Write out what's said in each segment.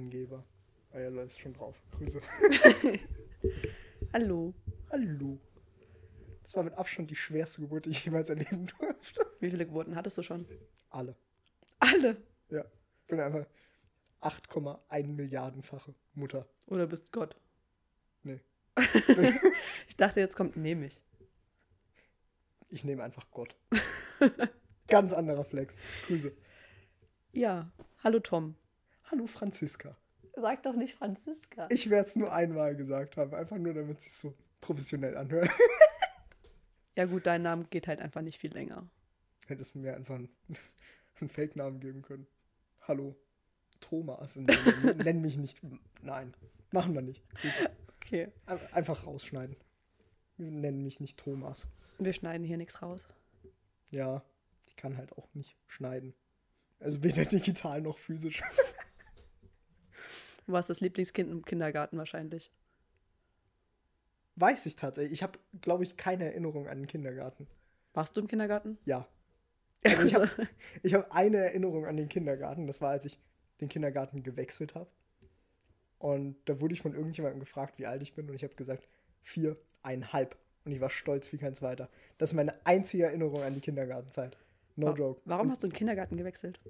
Angeber. Ah ja, da ist schon drauf. Grüße. Hallo. Hallo. Das war mit Abstand die schwerste Geburt, die ich jemals erleben durfte. Wie viele Geburten hattest du schon? Alle. Alle. Ja. Ich bin einfach 8,1 Milliardenfache Mutter. Oder bist Gott? Nee. Ich dachte, jetzt kommt nehme ich. Ich nehme einfach Gott. Ganz anderer Flex. Grüße. Ja. Hallo Tom. Hallo Franziska. Sag doch nicht Franziska. Ich werde es nur einmal gesagt haben, einfach nur, damit es sich so professionell anhört. Ja gut, dein Name geht halt einfach nicht viel länger. Hättest du mir einfach einen, einen Fake-Namen geben können. Hallo, Thomas. Nenn, mich nicht. Nein, machen wir nicht. Okay. Ein- Einfach rausschneiden. Nennen mich nicht Thomas. Wir schneiden hier nichts raus. Ja, ich kann halt auch nicht schneiden. Also weder digital noch physisch. Du warst das Lieblingskind im Kindergarten wahrscheinlich. Weiß ich tatsächlich. Ich habe, glaube ich, keine Erinnerung an den Kindergarten. Warst du im Kindergarten? Ja. Also ich habe ich hab eine Erinnerung an den Kindergarten. Das war, als ich den Kindergarten gewechselt habe. Und da wurde ich von irgendjemandem gefragt, wie alt ich bin. Und ich habe gesagt, viereinhalb. Und ich war stolz wie kein zweiter. Das ist meine einzige Erinnerung an die Kindergartenzeit. No Wa- joke. Warum Und hast du den Kindergarten gewechselt?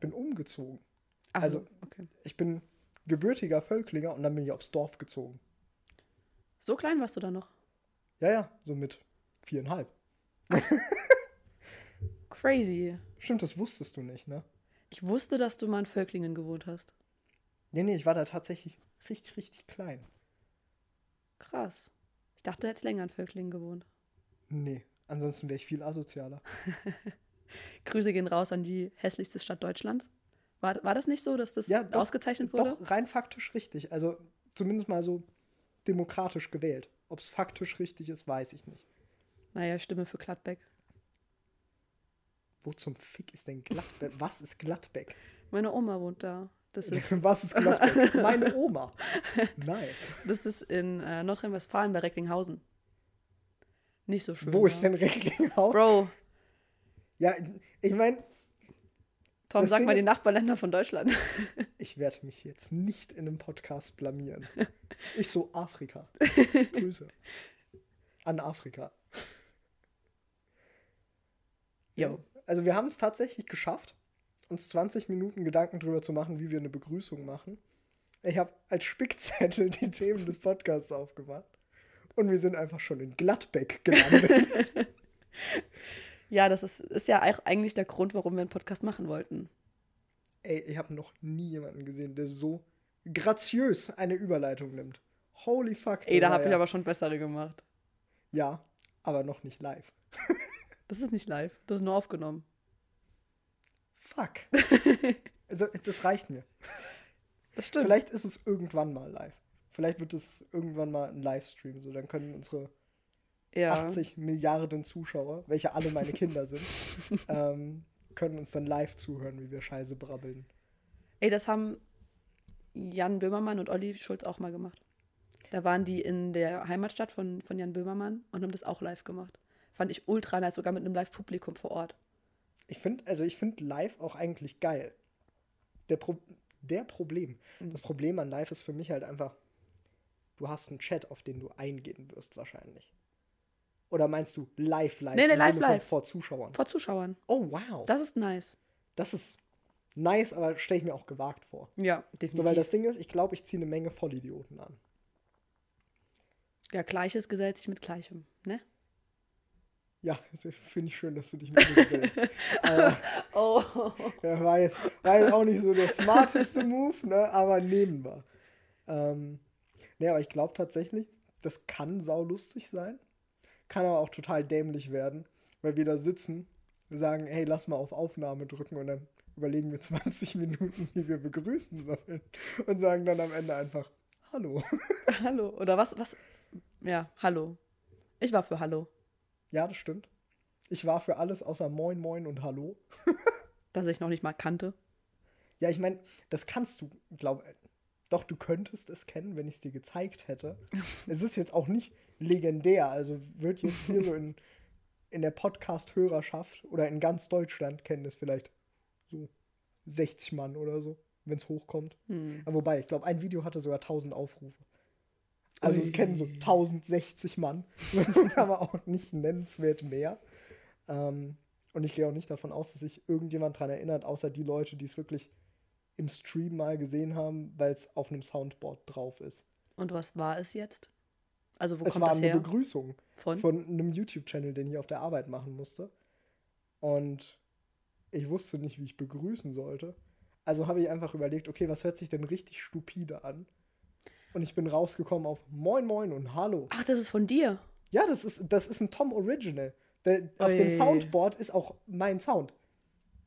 bin umgezogen. Ach Also- so, okay. Ich bin gebürtiger Völklinger und dann bin ich aufs Dorf gezogen. So klein warst du da noch. Ja, ja, so mit viereinhalb. Crazy. Stimmt, das wusstest du nicht, ne? Ich wusste, dass du mal in Völklingen gewohnt hast. Nee, nee, ich war da tatsächlich richtig, richtig klein. Krass. Ich dachte, du hättest länger in Völklingen gewohnt. Nee, ansonsten wäre ich viel asozialer. Grüße gehen raus an die hässlichste Stadt Deutschlands. War, war das nicht so, dass das Ja, doch, ausgezeichnet wurde? Doch, rein faktisch richtig. Also zumindest mal so demokratisch gewählt. Ob es faktisch richtig ist, weiß ich nicht. Naja, Stimme für Gladbeck. Wo zum Fick ist denn Gladbeck? Was ist Gladbeck? Meine Oma wohnt da. Das ist, Was ist Gladbeck? Meine Oma. Nice. das ist in äh, Nordrhein-Westfalen bei Recklinghausen. Nicht so schön. Wo ist ja. denn Recklinghausen? Bro, Ja, ich meine, Tom, Das sag Ding mal die Nachbarländer von Deutschland. ich werde mich jetzt nicht in einem Podcast blamieren. Ich so Afrika. Grüße. An Afrika. Jo. Also wir haben es tatsächlich geschafft, uns 20 Minuten Gedanken drüber zu machen, wie wir eine Begrüßung machen. Ich habe als Spickzettel die Themen des Podcasts aufgemacht. Und wir sind einfach schon in Gladbeck gelandet. Ja, das ist, ist ja eigentlich der Grund, warum wir einen Podcast machen wollten. Ey, ich habe noch nie jemanden gesehen, der so graziös eine Überleitung nimmt. Holy fuck. Ey, da habe ich aber schon bessere gemacht. Ja, aber noch nicht live. Das ist nicht live, das ist nur aufgenommen. Fuck. also, das reicht mir. Das stimmt. Vielleicht ist es irgendwann mal live. Vielleicht wird es irgendwann mal ein Livestream. So, dann können unsere ja. 80 Milliarden Zuschauer, welche alle meine Kinder sind, ähm, können uns dann live zuhören, wie wir Scheiße brabbeln. Ey, das haben Jan Böhmermann und Olli Schulz auch mal gemacht. Da waren die in der Heimatstadt von, von Jan Böhmermann und haben das auch live gemacht. Fand ich ultra nice, sogar mit einem Live-Publikum vor Ort. Ich finde, also ich finde live auch eigentlich geil. Der, Pro der Problem. Das Problem an live ist für mich halt einfach, du hast einen Chat, auf den du eingehen wirst wahrscheinlich. Oder meinst du live, live? Nee, nee, live, live. Vor Zuschauern. Vor Zuschauern. Oh, wow. Das ist nice. Das ist nice, aber stelle ich mir auch gewagt vor. Ja, definitiv. So, weil das Ding ist, ich glaube, ich ziehe eine Menge Vollidioten an. ja, Gleiches gesellt sich mit Gleichem, ne? Ja, finde ich schön, dass du dich mit mir aber Oh. ja, war, jetzt, war jetzt auch nicht so der smarteste Move, ne? aber nehmen wir. Ähm, ne, aber ich glaube tatsächlich, das kann saulustig sein. Kann aber auch total dämlich werden, weil wir da sitzen, sagen, hey, lass mal auf Aufnahme drücken und dann überlegen wir 20 Minuten, wie wir begrüßen sollen. Und sagen dann am Ende einfach, hallo. Hallo. Oder was, was? Ja, hallo. Ich war für Hallo. Ja, das stimmt. Ich war für alles außer Moin, Moin und Hallo. Das ich noch nicht mal kannte. Ja, ich meine, das kannst du, glaube Doch, du könntest es kennen, wenn ich es dir gezeigt hätte. es ist jetzt auch nicht legendär, also wird jetzt hier so in, in der Podcast-Hörerschaft oder in ganz Deutschland kennen es vielleicht so 60 Mann oder so. wenn es hochkommt. Hm. Aber wobei, ich glaube, ein Video hatte sogar 1000 Aufrufe. Also es kennen so 1060 Mann, aber auch nicht nennenswert mehr. Ähm, und ich gehe auch nicht davon aus, dass sich irgendjemand daran erinnert, außer die Leute, die es wirklich im Stream mal gesehen haben, weil es auf einem Soundboard drauf ist. Und was war es jetzt? Also wo es kommt war das eine her? Begrüßung Von? von einem YouTube-Channel, den ich auf der Arbeit machen musste. Und ich wusste nicht, wie ich begrüßen sollte. Also habe ich einfach überlegt, okay, was hört sich denn richtig stupide an? Und ich bin rausgekommen auf Moin Moin und Hallo. Ach, das ist von dir. Ja, das ist, das ist ein Tom Original. Der, auf dem. Soundboard ist auch mein Sound.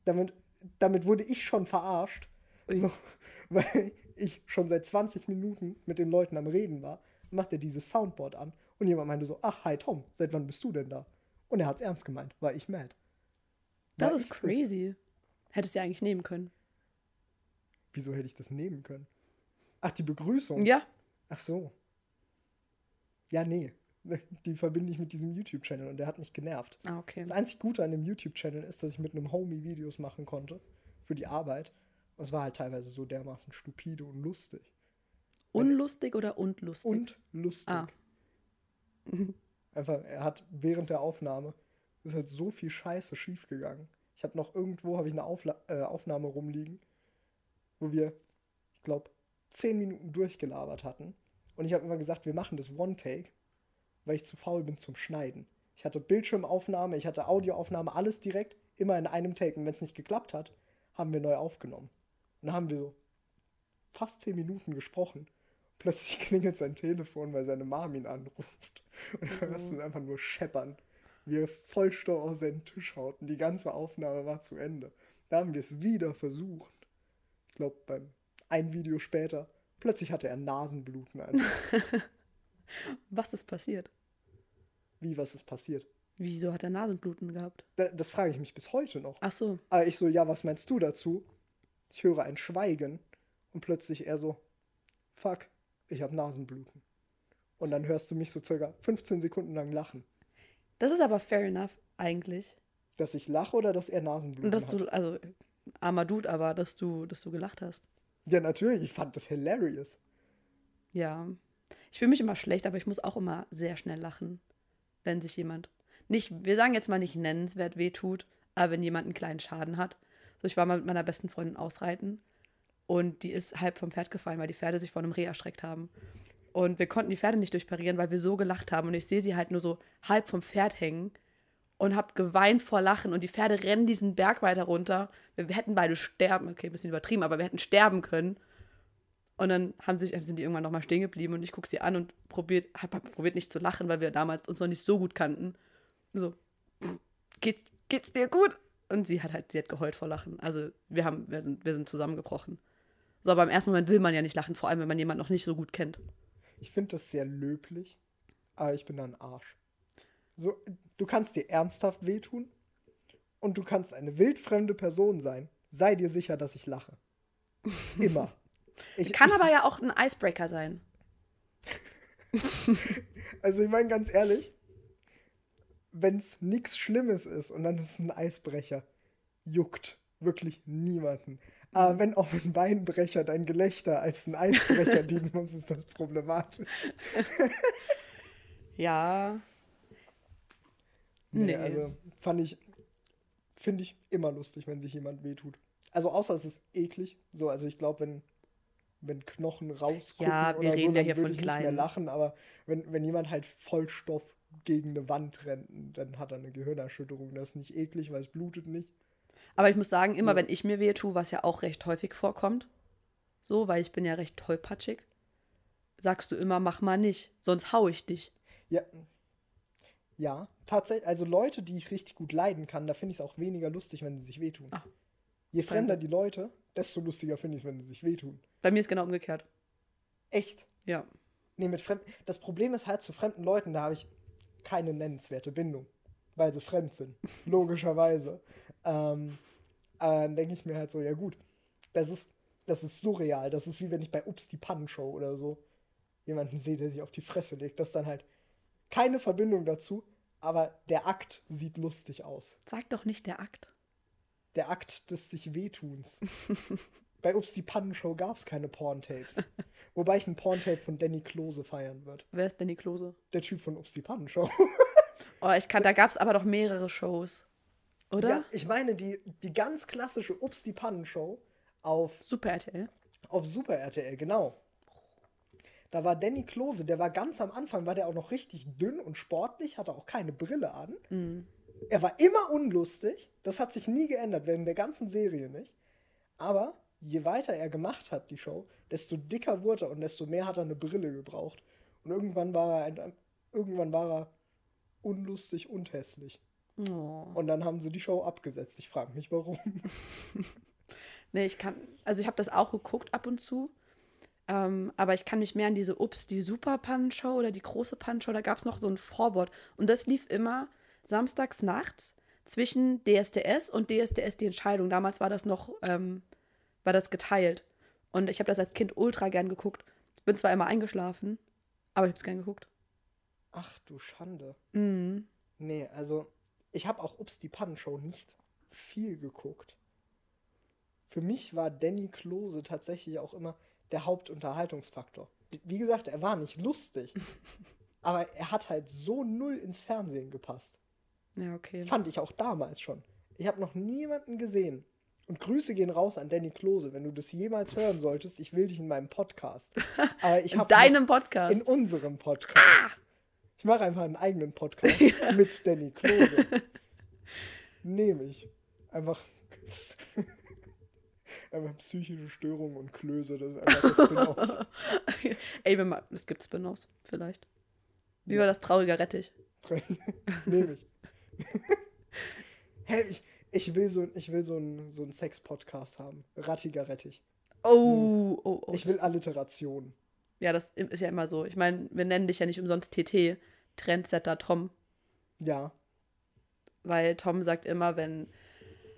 Damit, damit wurde ich schon verarscht. So, weil ich schon seit 20 Minuten mit den Leuten am Reden war, macht er dieses Soundboard an. Und jemand meinte so, ach, hi Tom, seit wann bist du denn da? Und er hat es ernst gemeint, war ich mad. Das War ist crazy. Hättest du ja eigentlich nehmen können. Wieso hätte ich das nehmen können? Ach, die Begrüßung. Ja. Ach so. Ja, nee. Die verbinde ich mit diesem YouTube-Channel und der hat mich genervt. Ah, okay. Das einzig Gute an dem YouTube-Channel ist, dass ich mit einem Homie Videos machen konnte für die Arbeit. Und es war halt teilweise so dermaßen stupide und lustig. Unlustig oder undlustig? Und lustig. Ah. Einfach, er hat während der Aufnahme ist halt so viel Scheiße schiefgegangen. Ich habe noch irgendwo habe ich eine Aufla äh, Aufnahme rumliegen, wo wir, ich glaube, zehn Minuten durchgelabert hatten. Und ich habe immer gesagt, wir machen das One-Take, weil ich zu faul bin zum Schneiden. Ich hatte Bildschirmaufnahme, ich hatte Audioaufnahme, alles direkt, immer in einem Take. Und wenn es nicht geklappt hat, haben wir neu aufgenommen. Und dann haben wir so fast zehn Minuten gesprochen. Plötzlich klingelt sein Telefon, weil seine Mom ihn anruft. Und dann hörst du ihn einfach nur scheppern, wie er voll Stau auf seinen Tisch haut. Und die ganze Aufnahme war zu Ende. Da haben wir es wieder versucht. Ich glaube, beim ein Video später, plötzlich hatte er Nasenbluten. Einfach. Was ist passiert? Wie, was ist passiert? Wieso hat er Nasenbluten gehabt? Da, das frage ich mich bis heute noch. Ach so. Aber ich so, ja, was meinst du dazu? Ich höre ein Schweigen und plötzlich er so, fuck, ich habe Nasenbluten. Und dann hörst du mich so circa 15 Sekunden lang lachen. Das ist aber fair enough, eigentlich. Dass ich lache oder dass er Nasenbluten dass hat? du, also, armer Dude, aber dass du, dass du gelacht hast. Ja, natürlich, ich fand das hilarious. Ja. Ich fühle mich immer schlecht, aber ich muss auch immer sehr schnell lachen, wenn sich jemand nicht, wir sagen jetzt mal nicht nennenswert wehtut, aber wenn jemand einen kleinen Schaden hat. So, ich war mal mit meiner besten Freundin ausreiten und die ist halb vom Pferd gefallen, weil die Pferde sich von einem Reh erschreckt haben. Und wir konnten die Pferde nicht durchparieren, weil wir so gelacht haben. Und ich sehe sie halt nur so halb vom Pferd hängen und habe geweint vor Lachen. Und die Pferde rennen diesen Berg weiter runter. Wir, wir hätten beide sterben, okay, ein bisschen übertrieben, aber wir hätten sterben können. Und dann haben sich, sind die irgendwann nochmal stehen geblieben und ich gucke sie an und probiert, hab, hab probiert nicht zu lachen, weil wir damals uns noch nicht so gut kannten. So, geht's, geht's dir gut? Und sie hat halt, sie hat geheult vor Lachen. Also wir haben, wir sind, wir sind zusammengebrochen. So, aber im ersten Moment will man ja nicht lachen, vor allem wenn man jemanden noch nicht so gut kennt. Ich finde das sehr löblich, aber ich bin da ein Arsch. So, du kannst dir ernsthaft wehtun und du kannst eine wildfremde Person sein. Sei dir sicher, dass ich lache. Immer. Ich, Kann ich, aber ja auch ein Icebreaker sein. Also ich meine ganz ehrlich, wenn es nichts Schlimmes ist und dann ist es ein Eisbrecher, juckt wirklich niemanden. Aber wenn auf ein Beinbrecher dein Gelächter als ein Eisbrecher dienen muss, ist das problematisch. Ja. Nee, Nee. also fand ich, finde ich immer lustig, wenn sich jemand wehtut. Also außer es ist eklig. So, also ich glaube, wenn, wenn Knochen rausgucken Ja, oder so, ja dann hier würde ich nicht mehr lachen. Aber wenn, wenn jemand halt Vollstoff gegen eine Wand rennt, dann hat er eine Gehirnerschütterung. Das ist nicht eklig, weil es blutet nicht. Aber ich muss sagen, immer So. wenn ich mir wehe tue, was ja auch recht häufig vorkommt, so, weil ich bin ja recht tollpatschig, sagst du immer, mach mal nicht, sonst hau ich dich. Ja, ja, tatsächlich. Also Leute, die ich richtig gut leiden kann, da finde ich es auch weniger lustig, wenn sie sich wehtun. Ah. Je fremder die Leute, desto lustiger finde ich es, wenn sie sich wehtun. Bei mir ist genau umgekehrt. Echt. Ja. Nee, mit fremden. Das Problem ist halt, zu fremden Leuten, da habe ich keine nennenswerte Bindung. Weil sie fremd sind. Logischerweise. Ähm, dann denke ich mir halt so, ja gut, das ist, das ist surreal. Das ist wie wenn ich bei Ups die Pannenshow oder so jemanden sehe, der sich auf die Fresse legt. Das ist dann halt keine Verbindung dazu, aber der Akt sieht lustig aus. Sag doch nicht der Akt. Der Akt des sich Wehtuns. Bei Ups die Pannenshow gab es keine Porntapes. Wobei ich ein Porntape von Danny Klose feiern würde. Wer ist Danny Klose? Der Typ von Ups die Pannenshow. Oh, ich kann, da gab es aber doch mehrere Shows. Oder? Ja, ich meine, die, die ganz klassische Ups die Pannenshow auf, Super RTL. auf Super RTL, genau. Da war Danny Klose, der war ganz am Anfang, war der auch noch richtig dünn und sportlich, hatte auch keine Brille an. Er war immer unlustig, das hat sich nie geändert, während der ganzen Serie nicht. Aber je weiter er gemacht hat, die Show, desto dicker wurde er und desto mehr hat er eine Brille gebraucht. Und irgendwann war er, ein, irgendwann war er unlustig und hässlich. Oh. Und dann haben sie die Show abgesetzt. Ich frage mich, warum. Nee, ich kann, also ich habe das auch geguckt ab und zu. Ähm, aber ich kann mich mehr an diese Ups, die Super Pan-Show oder die große Pan-Show, da gab es noch so ein Vorwort. Und das lief immer samstags nachts zwischen DSDS und DSDS die Entscheidung. Damals war das noch, ähm, war das geteilt. Und ich habe das als Kind ultra gern geguckt. Bin zwar immer eingeschlafen, aber ich habe es gern geguckt. Ach du Schande. Mhm. Nee, also ich habe auch Ups die Pannenshow nicht viel geguckt. Für mich war Danny Klose tatsächlich auch immer der Hauptunterhaltungsfaktor. Wie gesagt, er war nicht lustig, aber er hat halt so null ins Fernsehen gepasst. Ja, okay. Fand ich auch damals schon. Ich habe noch niemanden gesehen. Und Grüße gehen raus an Danny Klose, wenn du das jemals hören solltest. Ich will dich in meinem Podcast. Aber ich In deinem noch- Podcast. In unserem Podcast. Ich mache einfach einen eigenen Podcast mit Danny Klose. Nehme ich. Einfach. einfach psychische Störungen und Klöse. Das ist einfach das Spin-off. Ey, wenn man, es gibt Spin-offs, vielleicht. Wie Ja. war das traurige Rettich? Nehme ich. hey, ich, ich will so, ich will so einen so einen Sex-Podcast haben. Rattiger Rettich. Oh, oh, oh. Ich will Alliteration. Ja, das ist ja immer so. Ich meine, wir nennen dich ja nicht umsonst TT, Trendsetter Tom, Ja. weil Tom sagt immer, wenn,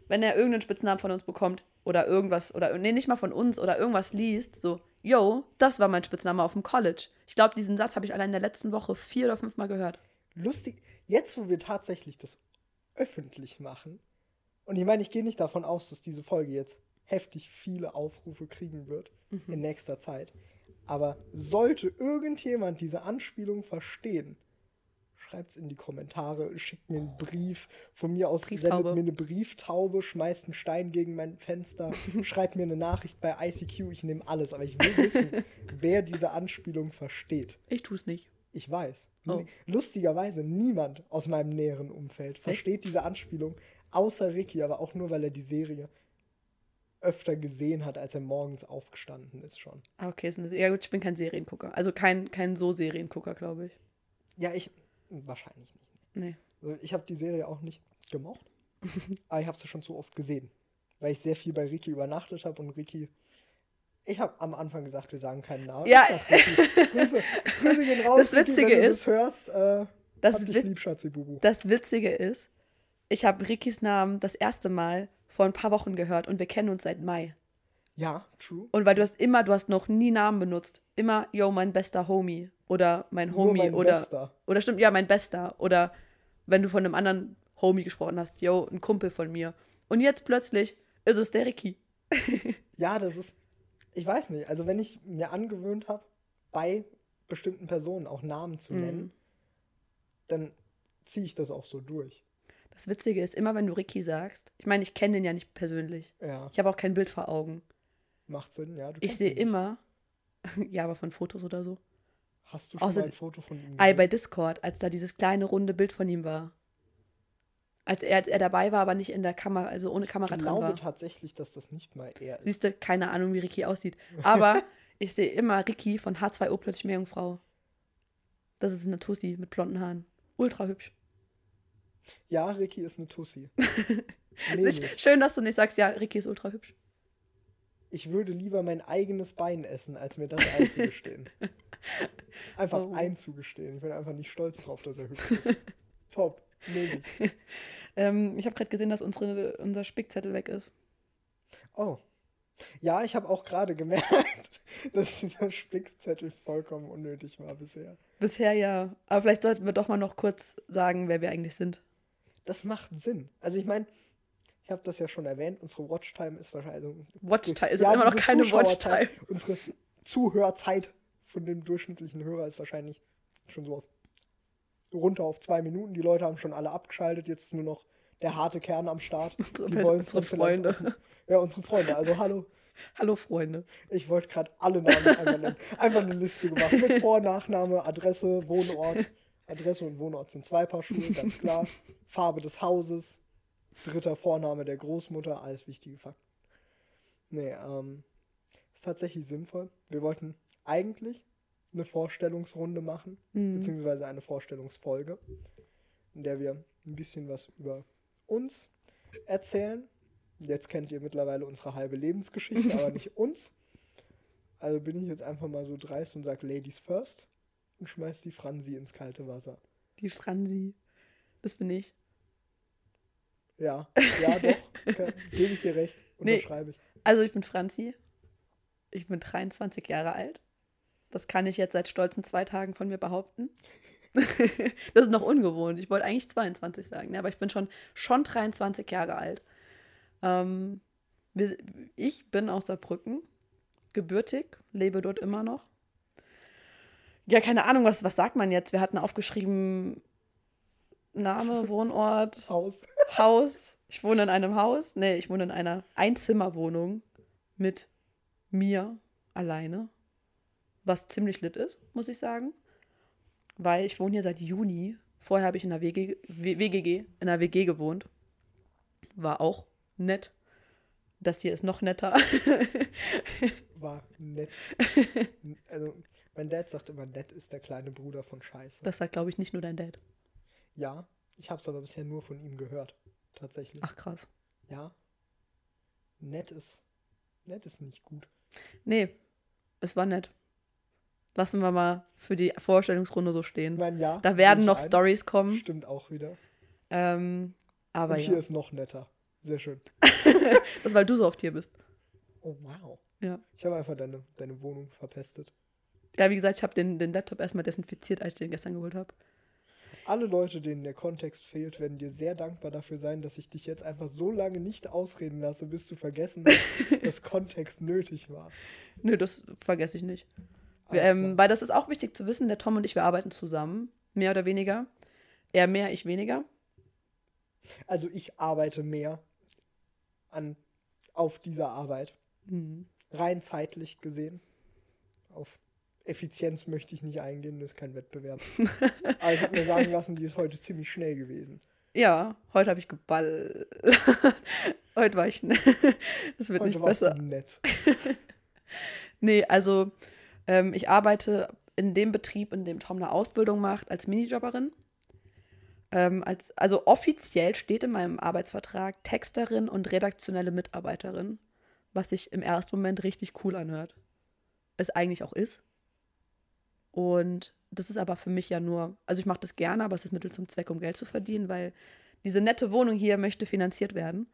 wenn er irgendeinen Spitznamen von uns bekommt oder irgendwas, oder nee, nicht mal von uns oder irgendwas liest, so, yo, das war mein Spitzname auf dem College. Ich glaube, diesen Satz habe ich allein in der letzten Woche vier oder fünfmal gehört. Lustig, jetzt wo wir tatsächlich das öffentlich machen, und ich meine, ich gehe nicht davon aus, dass diese Folge jetzt heftig viele Aufrufe kriegen wird in nächster Zeit. Aber sollte irgendjemand diese Anspielung verstehen, schreibt es in die Kommentare, schickt mir einen Brief, von mir aus sendet mir eine Brieftaube, schmeißt einen Stein gegen mein Fenster, schreibt mir eine Nachricht bei ICQ, ich nehme alles, aber ich will wissen, wer diese Anspielung versteht. Ich tue es nicht. Ich weiß. Oh. Lustigerweise niemand aus meinem näheren Umfeld versteht diese Anspielung, außer Ricky, aber auch nur, weil er die Serie öfter gesehen hat, als er morgens aufgestanden ist schon. Ah, okay, ist eine, ja gut, ich bin kein Seriengucker. Also kein, kein so Seriengucker, glaube ich. Ja, ich wahrscheinlich nicht. Nee. Also ich habe die Serie auch nicht gemocht, aber ich habe sie schon zu oft gesehen, weil ich sehr viel bei Ricky übernachtet habe und Ricky ich habe am Anfang gesagt, wir sagen keinen Namen. Ja. Sag Ricky, Grüße, Grüße gehen raus, Das Ricky, Witzige wenn du ist, das hörst. Äh, das hab dich lieb, Schatzi Bubu. Das Witzige ist, ich habe Rickys Namen das erste Mal vor ein paar Wochen gehört und wir kennen uns seit Mai. Ja, true. Und weil du hast immer, du hast noch nie Namen benutzt. Immer, yo, mein bester Homie. Oder mein Homie. mein oder, Bester. oder stimmt, ja, mein bester. Oder wenn du von einem anderen Homie gesprochen hast, yo, ein Kumpel von mir. Und jetzt plötzlich ist es der Ricky. Ja, das ist, ich weiß nicht, also wenn ich mir angewöhnt habe, bei bestimmten Personen auch Namen zu Mhm. nennen, dann ziehe ich das auch so durch. Das Witzige ist, immer wenn du Ricky sagst, ich meine, ich kenne den ja nicht persönlich. Ja, Ich habe auch kein Bild vor Augen. macht Sinn, ja. Ich sehe immer, ja, aber von Fotos oder so. Hast du schon Außer- mal ein Foto von ihm Ei, bei? Discord, als da dieses kleine runde Bild von ihm war. Als er, als er dabei war, aber nicht in der Kamera, also ohne Kamera Ich dran glaube war. tatsächlich, dass das nicht mal er ist. Siehst du, keine Ahnung, wie Ricky aussieht. Aber ich sehe immer Ricky von H2O plötzlich Meerjungfrau. Das ist eine Tussi mit blonden Haaren. Ultra hübsch. Ja, Ricky ist eine Tussi. nee, nicht. Schön, dass du nicht sagst, ja, Ricky ist ultra hübsch. Ich würde lieber mein eigenes Bein essen, als mir das einzugestehen. Einfach Oh. einzugestehen. Ich bin einfach nicht stolz drauf, dass er hübsch ist. Top, nehme ich. Ähm, ich habe gerade gesehen, dass unsere, unser Spickzettel weg ist. Oh. Ja, ich habe auch gerade gemerkt, dass dieser Spickzettel vollkommen unnötig war bisher. Bisher ja. Aber vielleicht sollten wir doch mal noch kurz sagen, wer wir eigentlich sind. Das macht Sinn. Also ich meine, Ich habe das ja schon erwähnt, unsere Watchtime ist wahrscheinlich. Also, Watchtime, ist immer noch keine Watchtime. Unsere Zuhörzeit von dem durchschnittlichen Hörer ist wahrscheinlich schon so auf, runter auf zwei Minuten. Die Leute haben schon alle abgeschaltet, jetzt ist nur noch der harte Kern am Start. Unsere, Die wollen unsere Freunde. auch- Ja, unsere Freunde. Also hallo. Hallo Freunde. Ich wollte gerade alle Namen einfach nennen. Einfach eine Liste gemacht. Mit Vor-, Nachname, Adresse, Wohnort. Adresse und Wohnort sind zwei Paar Schuhe, ganz klar. Farbe des Hauses. Dritter Vorname der Großmutter. Alles wichtige Fakten. Nee, ähm, ist tatsächlich sinnvoll. Wir wollten eigentlich eine Vorstellungsrunde machen, beziehungsweise eine Vorstellungsfolge, in der wir ein bisschen was über uns erzählen. Jetzt kennt ihr mittlerweile unsere halbe Lebensgeschichte, aber nicht uns. Also bin ich jetzt einfach mal so dreist und sage Ladies first und schmeiß die Franzi ins kalte Wasser. Die Franzi. Das bin ich. Ja, ja, doch. Gebe ich dir recht. Nee. Unterschreibe ich. Also ich bin Franzi. Ich bin 23 Jahre alt. Das kann ich jetzt seit stolzen zwei Tagen von mir behaupten. das ist noch ungewohnt. Ich wollte eigentlich 22 sagen, ne, aber ich bin schon, schon 23 Jahre alt. Ähm, ich bin aus Saarbrücken, gebürtig, lebe dort immer noch. Ja, keine Ahnung, was, was sagt man jetzt? Wir hatten aufgeschrieben Name, Wohnort, Haus. Haus. Ich wohne in einem Haus. Nee, ich wohne in einer Einzimmerwohnung mit mir alleine. Was ziemlich lit ist, muss ich sagen. Weil ich wohne hier seit Juni. Vorher habe ich in der WG, WGG, in der WG gewohnt. War auch nett. Das hier ist noch netter. War nett. Also, mein Dad sagt immer, nett ist der kleine Bruder von Scheiße. Das sagt, glaube ich, nicht nur dein Dad. Ja, ich habe es aber bisher nur von ihm gehört. Tatsächlich. Ach, krass. Ja. Nett ist, nett ist nicht gut. Nee, es war nett. Lassen wir mal für die Vorstellungsrunde so Ich stehen. meine, ja. Da werden ich noch. Stories kommen. Stimmt auch wieder. Ähm, aber Und hier ja. ist noch netter. Sehr schön. Das ist, weil du so oft hier bist. Oh, wow. Ja. Ich habe einfach deine, deine Wohnung verpestet. Ja, wie gesagt, ich habe den, den Laptop erstmal desinfiziert, als ich den gestern geholt habe. Alle Leute, denen der Kontext fehlt, werden dir sehr dankbar dafür sein, dass ich dich jetzt einfach so lange nicht ausreden lasse, bis du vergessen hast, dass Kontext nötig war. Nö, das vergesse ich nicht. Wir, ähm, weil das ist auch wichtig zu wissen, der Tom und ich, wir arbeiten zusammen. Mehr oder weniger. Er mehr, ich weniger. Also ich arbeite mehr an, auf dieser Arbeit. Mhm. Rein zeitlich gesehen. Auf Effizienz möchte ich nicht eingehen, das ist kein Wettbewerb. Aber ich habe mir sagen lassen, die ist heute ziemlich schnell gewesen. Ja, heute habe ich geballert. heute war ich. das wird Heute nicht besser. nett. Nee, also ähm, ich arbeite in dem Betrieb, in dem Tom eine Ausbildung macht, als Minijobberin. Ähm, als, also offiziell steht in meinem Arbeitsvertrag Texterin und redaktionelle Mitarbeiterin, was sich im ersten Moment richtig cool anhört. Es eigentlich auch ist. Und das ist aber für mich ja nur, also ich mache das gerne, aber es ist Mittel zum Zweck, um Geld zu verdienen, weil diese nette Wohnung hier möchte finanziert werden.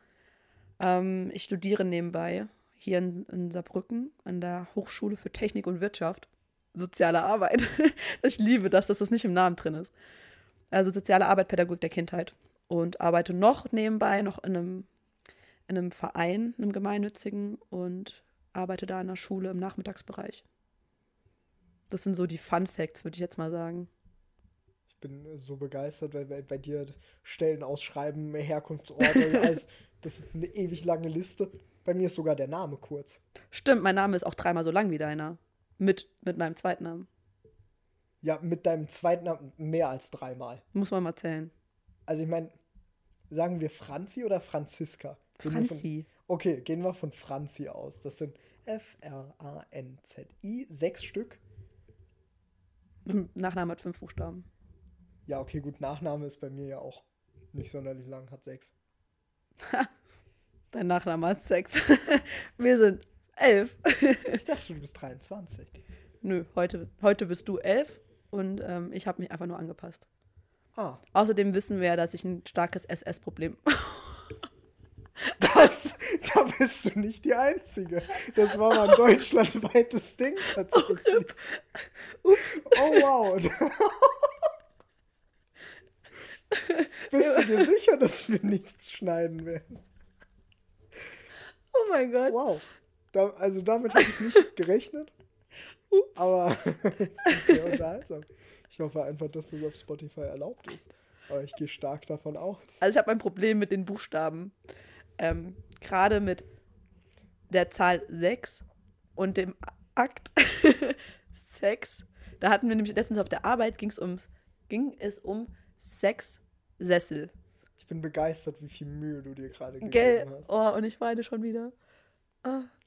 Ähm, ich studiere nebenbei hier in, in Saarbrücken an der Hochschule für Technik und Wirtschaft. Soziale Arbeit. ich liebe das, dass das nicht im Namen drin ist. Also soziale Arbeit, Pädagogik der Kindheit. Und arbeite noch nebenbei noch in einem, in einem Verein, einem gemeinnützigen und arbeite da an der Schule im Nachmittagsbereich. Das sind so die Fun Facts, würde ich jetzt mal sagen. Ich bin so begeistert, weil bei, bei dir Stellen ausschreiben, Herkunftsort, also alles, das ist eine ewig lange Liste. Bei mir ist sogar der Name kurz. Stimmt, mein Name ist auch dreimal so lang wie deiner. Mit, mit meinem zweiten Namen. Ja, mit deinem zweiten Namen mehr als dreimal. Muss man mal zählen. Also ich meine, sagen wir Franzi oder Franziska? Gehen wir Von, Franzi. okay, gehen wir von Franzi aus. Das sind F-R-A-N-Z-I, sechs Stück. Nachname hat fünf Buchstaben. Ja, okay, gut, Nachname ist bei mir ja auch nicht sonderlich lang, hat sechs. Dein Nachname hat sechs. Wir sind elf. Ich dachte, du bist 23. Nö, heute, heute bist du elf und ähm, ich habe mich einfach nur angepasst. Ah, Außerdem wissen wir ja, dass ich ein starkes SS-Problem. das, da bist du nicht die Einzige. Das war mal ein deutschlandweites Ding tatsächlich. Ups. Oh wow. Bist du dir sicher, dass wir nichts schneiden werden? Oh mein Gott. Wow. Da, also damit habe ich nicht gerechnet. Aber sehr unterhaltsam. Ich hoffe einfach, dass das auf Spotify erlaubt ist. Aber ich gehe stark davon aus. Also ich habe ein Problem mit den Buchstaben. Ähm, Gerade mit der Zahl 6 und dem Akt Sex. Da hatten wir nämlich letztens auf der Arbeit ging's ums, ging es um Sexsessel. Ich bin begeistert, wie viel Mühe du dir gerade gegeben Gell? hast. Oh, und ich weine schon wieder.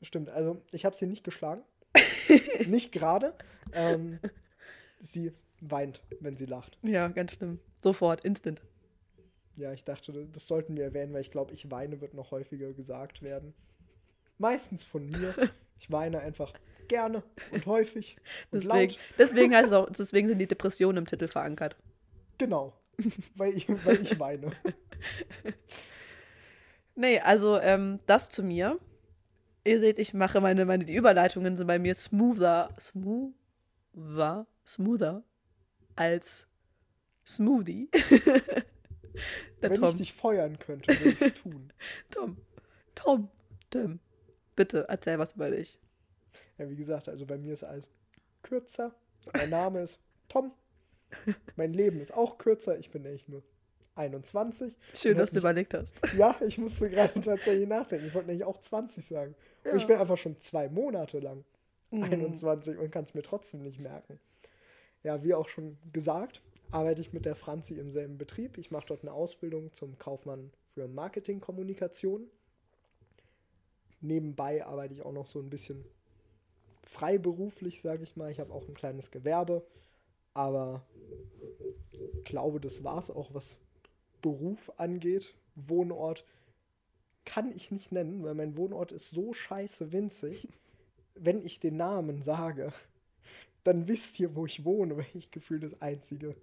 Stimmt, also ich habe sie nicht geschlagen. nicht gerade. Ähm, sie weint, wenn sie lacht. Ja, ganz schlimm. Sofort, instant. Ja, ich dachte, das- sollten wir erwähnen, weil ich glaube, ich weine wird noch häufiger gesagt werden. Meistens von mir. Ich weine einfach gerne und häufig und Deswegen, laut. deswegen, heißt es auch, deswegen sind die Depressionen im Titel verankert. Genau. Weil ich, weil ich weine. Nee, also ähm, das zu mir. Ihr seht, ich mache meine, meine, die Überleitungen sind bei mir smoother, smoother, smoother als Smoothie. Der Wenn ich Tom, dich feuern könnte, würde ich es tun. Tom, Tom, Tim, bitte erzähl was über dich. Ja, wie gesagt, also bei mir ist alles kürzer. Mein Name ist Tom. Mein Leben ist auch kürzer. Ich bin echt nur 21. Schön, dass du überlegt hast. Ja, ich musste gerade tatsächlich nachdenken. Ich wollte nämlich auch 20 sagen. Und ich bin einfach schon zwei Monate lang Mhm. 21 und kann es mir trotzdem nicht merken. Ja, wie auch schon gesagt, arbeite ich mit der Franzi im selben Betrieb. Ich mache dort eine Ausbildung zum Kaufmann für Marketingkommunikation. Nebenbei arbeite ich auch noch so ein bisschen freiberuflich, sage ich mal. Ich habe auch ein kleines Gewerbe, aber glaube, das war es auch, was Beruf angeht. Wohnort kann ich nicht nennen, weil mein Wohnort ist so scheiße winzig. Wenn ich den Namen sage, dann wisst ihr, wo ich wohne, weil ich gefühlt das einzige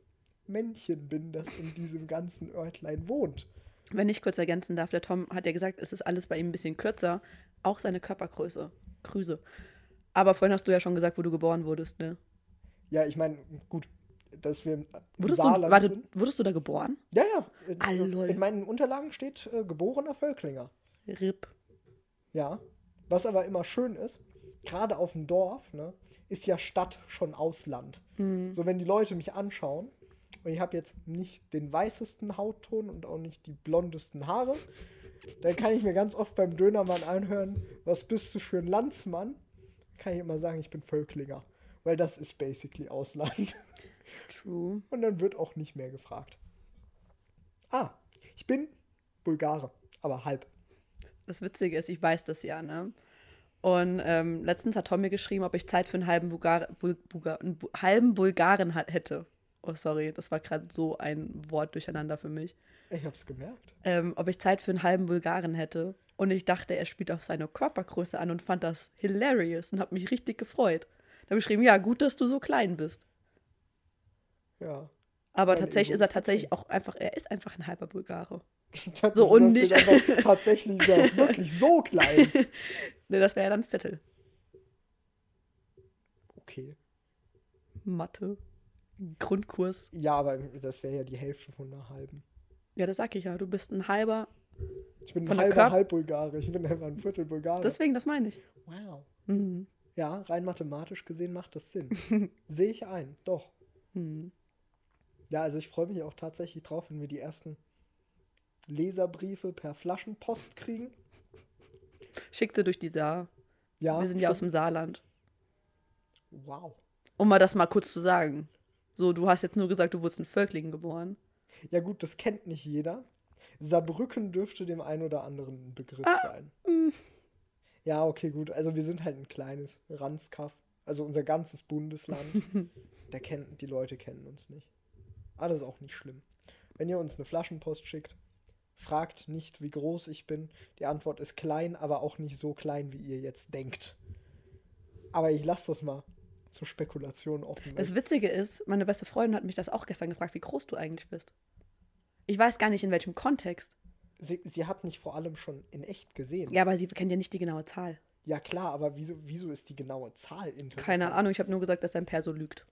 Männchen bin, das in diesem ganzen Örtlein wohnt. Wenn ich kurz ergänzen darf, der Tom hat ja gesagt, es ist alles bei ihm ein bisschen kürzer. Auch seine Körpergröße. Grüße. Aber vorhin hast du ja schon gesagt, wo du geboren wurdest, ne? Ja, ich meine, gut, dass wir im Wurdest Saarland du, warte, sind. wurdest du da geboren? Ja, ja. In, Ah, lol. in meinen Unterlagen steht äh, geborener Völklinger. RIP. Ja. Was aber immer schön ist, gerade auf dem Dorf, ne, ist ja Stadt schon Ausland. So, wenn die Leute mich anschauen und ich habe jetzt nicht den weißesten Hautton und auch nicht die blondesten Haare, dann kann ich mir ganz oft beim Dönermann anhören, was bist du für ein Landsmann? Kann ich immer sagen, ich bin Völklinger. Weil das ist basically Ausland. True. Und dann wird auch nicht mehr gefragt. Ah, ich bin Bulgare, aber halb. Das Witzige ist, ich weiß das ja, ne? Und ähm, letztens hat Tom mir geschrieben, ob ich Zeit für einen halben, Bulgar Bul Bulgar einen halben Bulgaren hätte. Oh, sorry, das war gerade so ein Wort durcheinander für mich. Ich hab's gemerkt. Ähm, ob ich Zeit für einen halben Bulgaren hätte. Und ich dachte, er spielt auf seine Körpergröße an und fand das hilarious und hat mich richtig gefreut. Da habe ich geschrieben, ja, gut, dass du so klein bist. Ja. Aber tatsächlich Ego ist er tatsächlich auch einfach, er ist einfach ein halber Bulgare. So, und nicht- tatsächlich ist er wirklich so klein. Ne, das wäre ja dann Viertel. Okay. Mathe. Grundkurs. Ja, aber das wäre ja die Hälfte von einer halben. Ja, das sag ich ja. Du bist ein halber. Ich bin ein halber Halbbulgare. Ich bin einfach ein Viertel Bulgare. Deswegen, das meine ich. wow. Mhm. Ja, rein mathematisch gesehen macht das Sinn. Sehe ich ein, doch. Mhm. Ja, also ich freue mich auch tatsächlich drauf, wenn wir die ersten Leserbriefe per Flaschenpost kriegen. Schickte durch die Saar. Ja, Wir sind ja aus stimmt. dem Saarland. Wow. Um mal das mal kurz zu sagen. So, du hast jetzt nur gesagt, du wurdest in Völklingen geboren. Ja gut, das kennt nicht jeder. Saarbrücken dürfte dem einen oder anderen ein Begriff Ah, sein. mm. Ja, okay, gut. Also wir sind halt ein kleines Ranzkaff. Also unser ganzes Bundesland. Der kennt, die Leute kennen uns nicht. Aber das ist auch nicht schlimm. Wenn ihr uns eine Flaschenpost schickt, fragt nicht, wie groß ich bin. Die Antwort ist klein, aber auch nicht so klein, wie ihr jetzt denkt. Aber ich lasse das mal zur Spekulation offen. Das Witzige ist, meine beste Freundin hat mich das auch gestern gefragt, wie groß du eigentlich bist. Ich weiß gar nicht, in welchem Kontext. sie, sie hat mich vor allem schon in echt gesehen. Ja, aber sie kennt ja nicht die genaue Zahl. Ja, klar, aber wieso, wieso ist die genaue Zahl interessant? Keine Ahnung, ich habe nur gesagt, dass dein Perso lügt.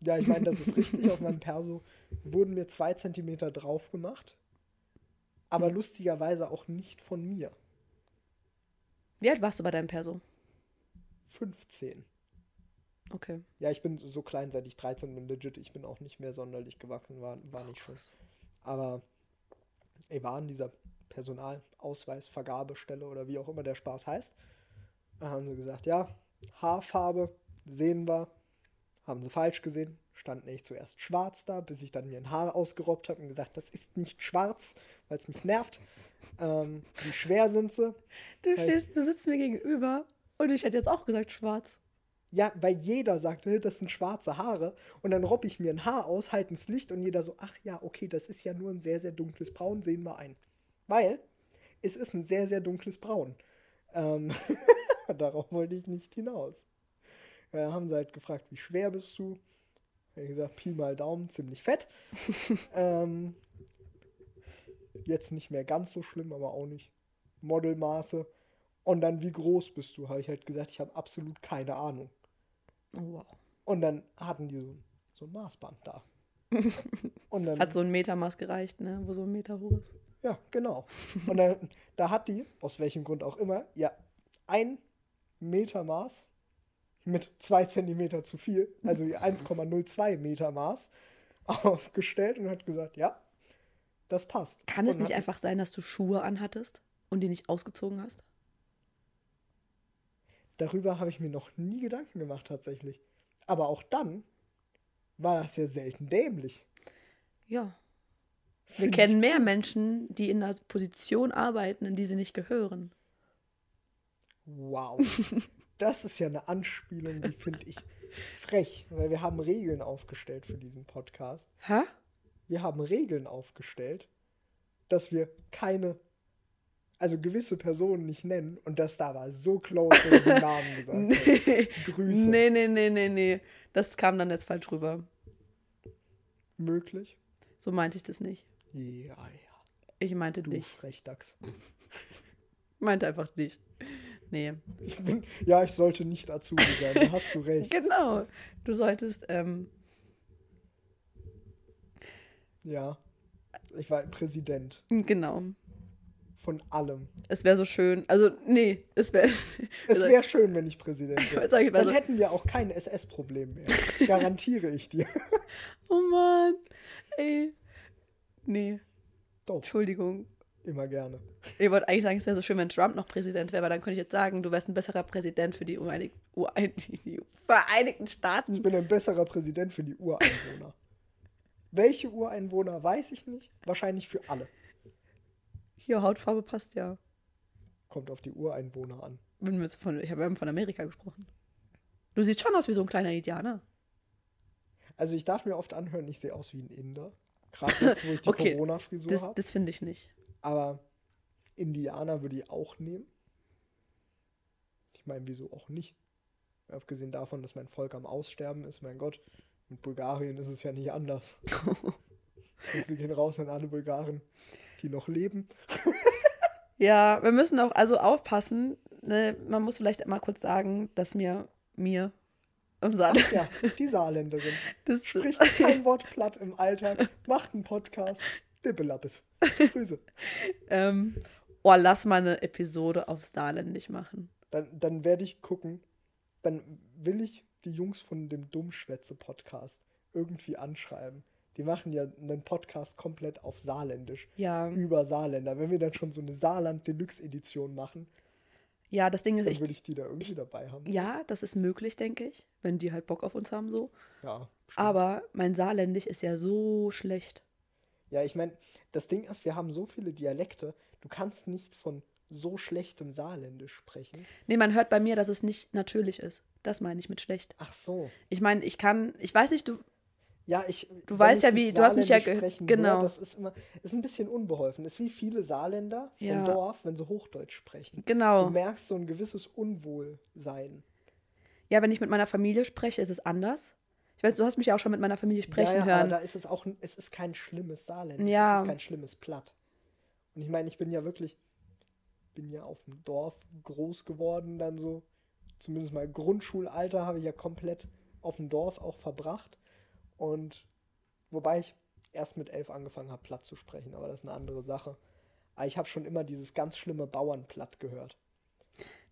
Ja, ich meine, das ist richtig. Auf meinem Perso wurden mir zwei Zentimeter drauf gemacht. Aber lustigerweise auch nicht von mir. Wie alt warst du bei deinem Perso? 15. Okay. Ja, ich bin so klein, seit ich 13 bin, legit. Ich bin auch nicht mehr sonderlich gewachsen, war, war nicht schön. Aber ich war an dieser Personalausweisvergabestelle oder wie auch immer der Spaß heißt. Da haben sie gesagt, ja, Haarfarbe sehen wir. Haben sie falsch gesehen. Stand nicht zuerst schwarz da, bis ich dann mir ein Haar ausgerobbt habe und gesagt, das ist nicht schwarz, weil es mich nervt. Ähm, wie schwer sind sie? Du, stehst, du sitzt mir gegenüber und ich hätte jetzt auch gesagt schwarz. Ja, weil jeder sagt, "Hey, das sind schwarze Haare. Und dann robb ich mir ein Haar aus, halte ins Licht und jeder so, ach ja, okay, das ist ja nur ein sehr, sehr dunkles Braun, sehen wir ein. Weil es ist ein sehr, sehr dunkles Braun. Ähm, darauf wollte ich nicht hinaus. Ja, haben sie halt gefragt, wie schwer bist du? Ich gesagt, Pi mal Daumen, ziemlich fett. ähm, jetzt nicht mehr ganz so schlimm, aber auch nicht. Modelmaße. Und dann, wie groß bist du? Habe ich halt gesagt, ich habe absolut keine Ahnung. Oh, wow. Und dann hatten die so, so ein Maßband da. Und dann, Hat so ein Metermaß gereicht, ne? Wo so ein Meter hoch ist. ja, genau. Und dann, da hat die, aus welchem Grund auch immer, ja, ein Meter Maß mit zwei Zentimeter zu viel, also die 1,02 Meter Maß, aufgestellt und hat gesagt, ja, das passt. Kann es und nicht hat, einfach sein, dass du Schuhe anhattest und die nicht ausgezogen hast? Darüber habe ich mir noch nie Gedanken gemacht, tatsächlich. Aber auch dann war das ja selten dämlich. Ja. Wir Find kennen mehr Menschen, die in einer Position arbeiten, in die sie nicht gehören. Wow. Das ist ja eine Anspielung, die finde ich frech, weil wir haben Regeln aufgestellt für diesen Podcast. Hä? Wir haben Regeln aufgestellt, dass wir keine, also gewisse Personen nicht nennen und das da war so close, wenn ich den Namen gesagt. Nee. Grüße. Nee, nee, nee, nee, nee. Das kam dann jetzt falsch rüber. Möglich? So meinte ich das nicht. Ja, ja. Ich meinte Du dich. Frechdachs. Meinte einfach dich. Nee. Ich bin, ja, ich sollte nicht Azubi sein, da hast du recht. Genau. Du solltest, ähm, Ja. Ich war Präsident genau. Von allem. Es wäre so schön. Also, nee, es wäre. Es wäre schön, wenn ich Präsident wäre. Dann so. hätten wir auch kein SS-Problem mehr. Garantiere ich dir. Oh Mann. Ey. Nee, Doch, Entschuldigung. immer gerne. Ich wollte eigentlich sagen, es wäre so schön, wenn Trump noch Präsident wäre, weil dann könnte ich jetzt sagen, du wärst ein besserer Präsident für die, Ureinig Urein die Vereinigten Staaten. Ich bin ein besserer Präsident für die Ureinwohner. Welche Ureinwohner, weiß ich nicht. Wahrscheinlich für alle. Hier, Hautfarbe passt ja. Kommt auf die Ureinwohner an. Wenn wir jetzt von, ich habe von Amerika gesprochen. Du siehst schon aus wie so ein kleiner Indianer. Also ich darf mir oft anhören, ich sehe aus wie ein Inder. Gerade jetzt, wo ich die Okay, Corona-Frisur Das, habe. das finde ich nicht. Aber Indianer würde ich auch nehmen. Ich meine, wieso auch nicht? Abgesehen davon, dass mein Volk am Aussterben ist, mein Gott. Mit Bulgarien ist es ja nicht anders. Sie gehen raus an alle Bulgaren, die noch leben. Ja, wir müssen auch also aufpassen. Ne? Man muss vielleicht mal kurz sagen, dass mir, mir im Saal, Ja, die Saarländerin. das, Spricht kein Wort platt im Alltag, macht einen Podcast. Dippelappes. Grüße. ähm, oh, lass mal eine Episode auf Saarländisch machen. Dann, dann werde ich gucken. Dann will ich die Jungs von dem Dummschwätze-Podcast irgendwie anschreiben. Die machen ja einen Podcast komplett auf Saarländisch. Ja, Über Saarländer. Wenn wir dann schon so eine Saarland-Deluxe-Edition machen, ja, das Ding ist, dann ich, will ich die da irgendwie dabei haben. ja, das ist möglich, denke ich, wenn die halt Bock auf uns haben so. Ja, bestimmt. Aber mein Saarländisch ist ja so schlecht. ja ich meine, das Ding ist, wir haben so viele Dialekte, du kannst nicht von so schlechtem Saarländisch sprechen. Nee, man hört bei mir, dass es nicht natürlich ist. Das meine ich mit schlecht. Ach so. Ich meine, ich kann, ich weiß nicht, du, Ja, ich. Du weißt ja, wie- du hast mich ja Saarländisch ge- sprechen genau. Das ist immer, ist ein bisschen unbeholfen. Ist wie viele Saarländer vom Ja. Dorf, wenn sie Hochdeutsch sprechen. Du genau. merkst so ein gewisses Unwohlsein. Ja, wenn ich mit meiner Familie spreche, ist es anders. Ich weiß, du hast mich ja auch schon mit meiner Familie sprechen ja, ja, hören. Aber da ist es auch, ein- es ist kein schlimmes Saarländisch. Ja. Es ist kein schlimmes Platt. Und ich meine, ich bin ja wirklich, bin ja auf dem Dorf groß geworden, dann so. Zumindest mal Grundschulalter habe ich ja komplett auf dem Dorf auch verbracht. Und wobei ich erst mit elf angefangen habe, Platt zu sprechen, aber das ist eine andere Sache. Aber ich habe schon immer dieses ganz schlimme Bauernplatt gehört.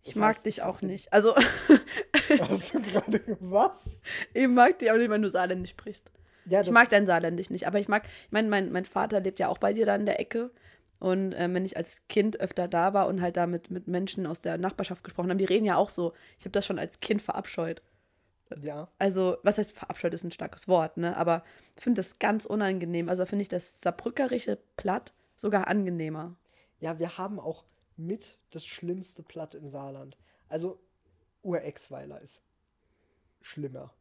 Ich Das mag heißt, dich auch nicht. Also, Hast du gerade was? ich mag dich auch nicht, wenn du Saarländisch sprichst. Ja, Ich mag dein Saarländisch nicht, aber ich mag, ich meine, mein, mein Vater lebt ja auch bei dir da in der Ecke. Und ähm, wenn ich als Kind öfter da war und halt da mit, mit Menschen aus der Nachbarschaft gesprochen habe, die reden ja auch so. Ich habe das schon als Kind verabscheut. Ja, Also, was heißt verabscheut ist ein starkes Wort, ne? Aber ich finde das ganz unangenehm. Also finde ich das Saarbrückerische Platt sogar angenehmer. ja, wir haben auch mit das schlimmste Platt im Saarland. Also Urexweiler ist schlimmer.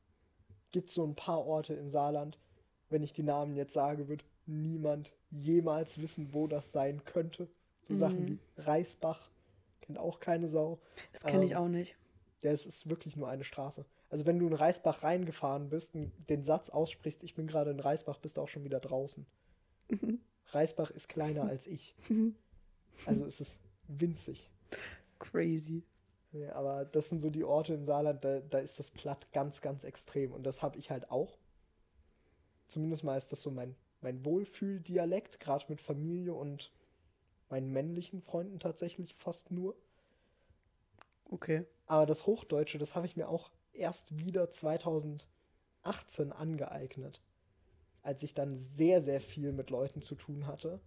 Gibt so ein paar Orte im Saarland, wenn ich die Namen jetzt sage, wird niemand jemals wissen, wo das sein könnte. So Sachen wie Reisbach, kennt auch keine Sau. Das kenne ich Ähm, auch nicht. Ja, es ist wirklich nur eine Straße. Also wenn du in Reisbach reingefahren bist und den Satz aussprichst, ich bin gerade in Reisbach, bist du auch schon wieder draußen. Reisbach ist kleiner als ich. Also es ist winzig. Crazy. Ja, aber das sind so die Orte im Saarland, da, da ist das Platt ganz, ganz extrem. Und das habe ich halt auch. Zumindest mal ist das so mein, mein Wohlfühldialekt, gerade mit Familie und meinen männlichen Freunden tatsächlich fast nur. Okay. Aber das Hochdeutsche, das habe ich mir auch erst wieder 2018 angeeignet. Als ich dann sehr, sehr viel mit Leuten zu tun hatte,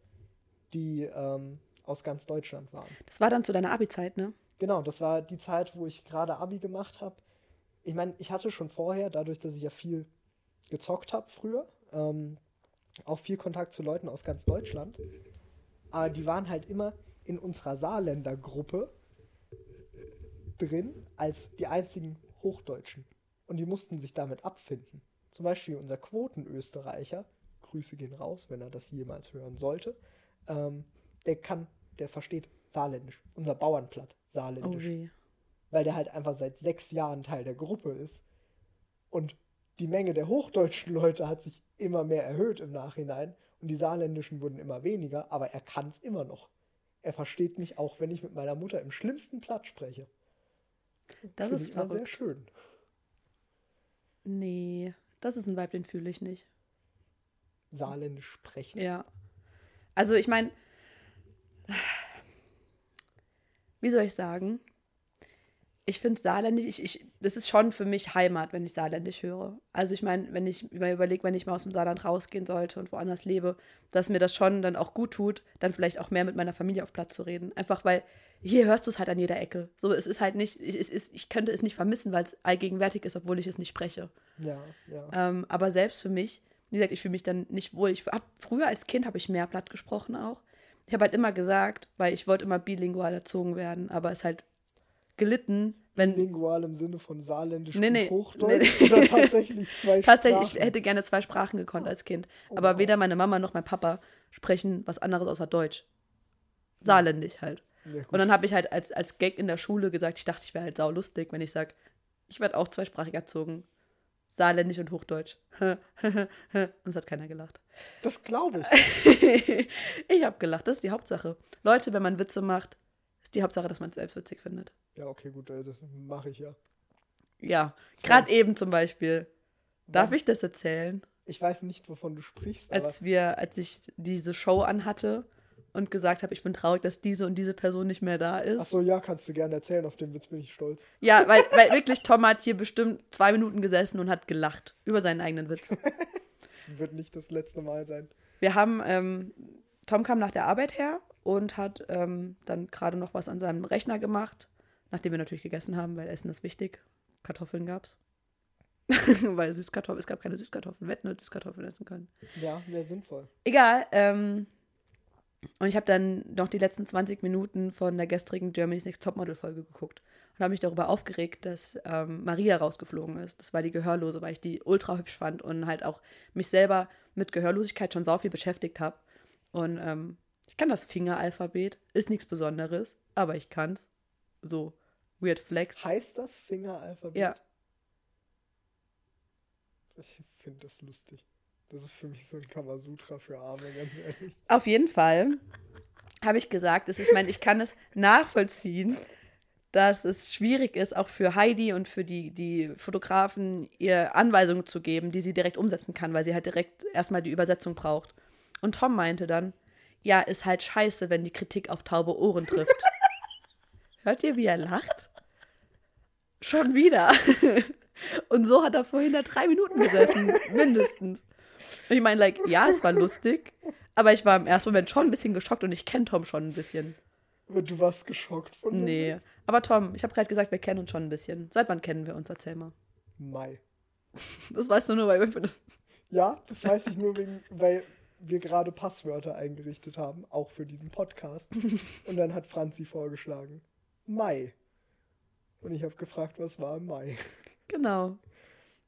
die ähm, aus ganz Deutschland waren. Das war dann zu deiner Abi-Zeit, ne? Genau, das war die Zeit, wo ich gerade Abi gemacht habe. Ich meine, ich hatte schon vorher, dadurch, dass ich ja viel gezockt habe früher, ähm, auch viel Kontakt zu Leuten aus ganz Deutschland. Aber die waren halt immer in unserer Saarländer Gruppe drin als die einzigen Hochdeutschen. Und die mussten sich damit abfinden. Zum Beispiel unser Quotenösterreicher, Grüße gehen raus, wenn er das jemals hören sollte, ähm, der kann, der versteht Saarländisch. Unser Bauernplatt, Oh Saarländisch weh. weil der halt einfach seit sechs Jahren Teil der Gruppe ist. Und die Menge der hochdeutschen Leute hat sich immer mehr erhöht im Nachhinein und die saarländischen wurden immer weniger, aber er kann es immer noch. Er versteht mich auch, wenn ich mit meiner Mutter im schlimmsten Platt spreche. Das Finde ist immer sehr verrückt. schön. Nee, das ist ein Vibe, den fühle ich nicht. Saarländisch sprechen. Ja. Also ich meine, wie soll ich sagen? Ich finde Saarländisch, ich, ich, das ist schon für mich Heimat, wenn ich Saarländisch höre. Also ich meine, wenn ich mir überlege, wenn ich mal aus dem Saarland rausgehen sollte und woanders lebe, dass mir das schon dann auch gut tut, dann vielleicht auch mehr mit meiner Familie auf Platz zu reden. Einfach weil hier hörst du es halt an jeder Ecke. So, es ist halt nicht, ich, es ist, ich könnte es nicht vermissen, weil es allgegenwärtig ist, obwohl ich es nicht spreche. Ja, ja. Ähm, aber selbst für mich, wie gesagt, ich fühle mich dann nicht wohl. Ich hab, früher als Kind habe ich mehr platt gesprochen auch. Ich habe halt immer gesagt, weil ich wollte immer bilingual erzogen werden, aber es halt gelitten, wenn Lingual im Sinne von Saarländisch Nee, nee. und Hochdeutsch Nee, nee. oder tatsächlich zwei tatsächlich, ich Sprachen? hätte gerne zwei Sprachen gekonnt als Kind. Oh, aber wow. weder meine Mama noch mein Papa sprechen was anderes außer Deutsch. Saarländisch halt. Ja. Und dann habe ich halt als, als Gag in der Schule gesagt, ich dachte, ich wäre halt saulustig, wenn ich sage, ich werde auch zweisprachig erzogen. Saarländisch und Hochdeutsch. und es hat keiner gelacht. das glaube ich. ich habe gelacht, das ist die Hauptsache. Leute, wenn man Witze macht, ist die Hauptsache, dass man es selbst witzig findet. Ja, okay, gut, äh, das mache ich ja. Ja, gerade eben zum Beispiel. Darf Wann? ich das erzählen? Ich weiß nicht, wovon du sprichst, aber Als wir, als ich diese Show anhatte und gesagt habe, ich bin traurig, dass diese und diese Person nicht mehr da ist. Ach so, ja, kannst du gerne erzählen, auf den Witz bin ich stolz. Ja, weil, weil wirklich Tom hat hier bestimmt zwei Minuten gesessen und hat gelacht über seinen eigenen Witz. Das wird nicht das letzte Mal sein. Wir haben, ähm, Tom kam nach der Arbeit her und hat ähm, dann gerade noch was an seinem Rechner gemacht, nachdem wir natürlich gegessen haben, weil Essen ist wichtig. Kartoffeln gab's. weil Süßkartoffeln, es gab keine Süßkartoffeln, wir hätten nur Süßkartoffeln essen können. Ja, wäre sinnvoll. Egal, ähm, und ich habe dann noch die letzten 20 Minuten von der gestrigen Germany's Next Topmodel-Folge geguckt und habe mich darüber aufgeregt, dass ähm, Maria rausgeflogen ist. Das war die Gehörlose, weil ich die ultra hübsch fand und halt auch mich selber mit Gehörlosigkeit schon sau viel beschäftigt habe. Und ähm, ich kann das Fingeralphabet, ist nichts Besonderes, aber ich kann's. So, weird flex. Heißt das Fingeralphabet? Ja. Ich finde das lustig. Das ist für mich so ein Kamasutra für Arme, ganz ehrlich. Auf jeden Fall habe ich gesagt, dass ich meine, ich kann es nachvollziehen, dass es schwierig ist, auch für Heidi und für die, die Fotografen ihr Anweisungen zu geben, die sie direkt umsetzen kann, weil sie halt direkt erstmal die Übersetzung braucht. Und Tom meinte dann, ja, ist halt scheiße, wenn die Kritik auf taube Ohren trifft. Hört ihr, wie er lacht? Schon wieder. Und so hat er vorhin da drei Minuten gesessen, mindestens. Und ich meine, like, ja, es war lustig, aber ich war im ersten Moment schon ein bisschen geschockt und ich kenne Tom schon ein bisschen. Und du warst geschockt von dem Nee. Witz? Aber Tom, ich habe gerade gesagt, wir kennen uns schon ein bisschen. Seit wann kennen wir uns? Erzähl mal. Mai. Das weißt du nur, weil wir das. Ja, das weiß ich nur, wegen, weil wir gerade Passwörter eingerichtet haben, auch für diesen Podcast. Und dann hat Franzi vorgeschlagen, Mai. Und ich habe gefragt, was war im Mai? Genau.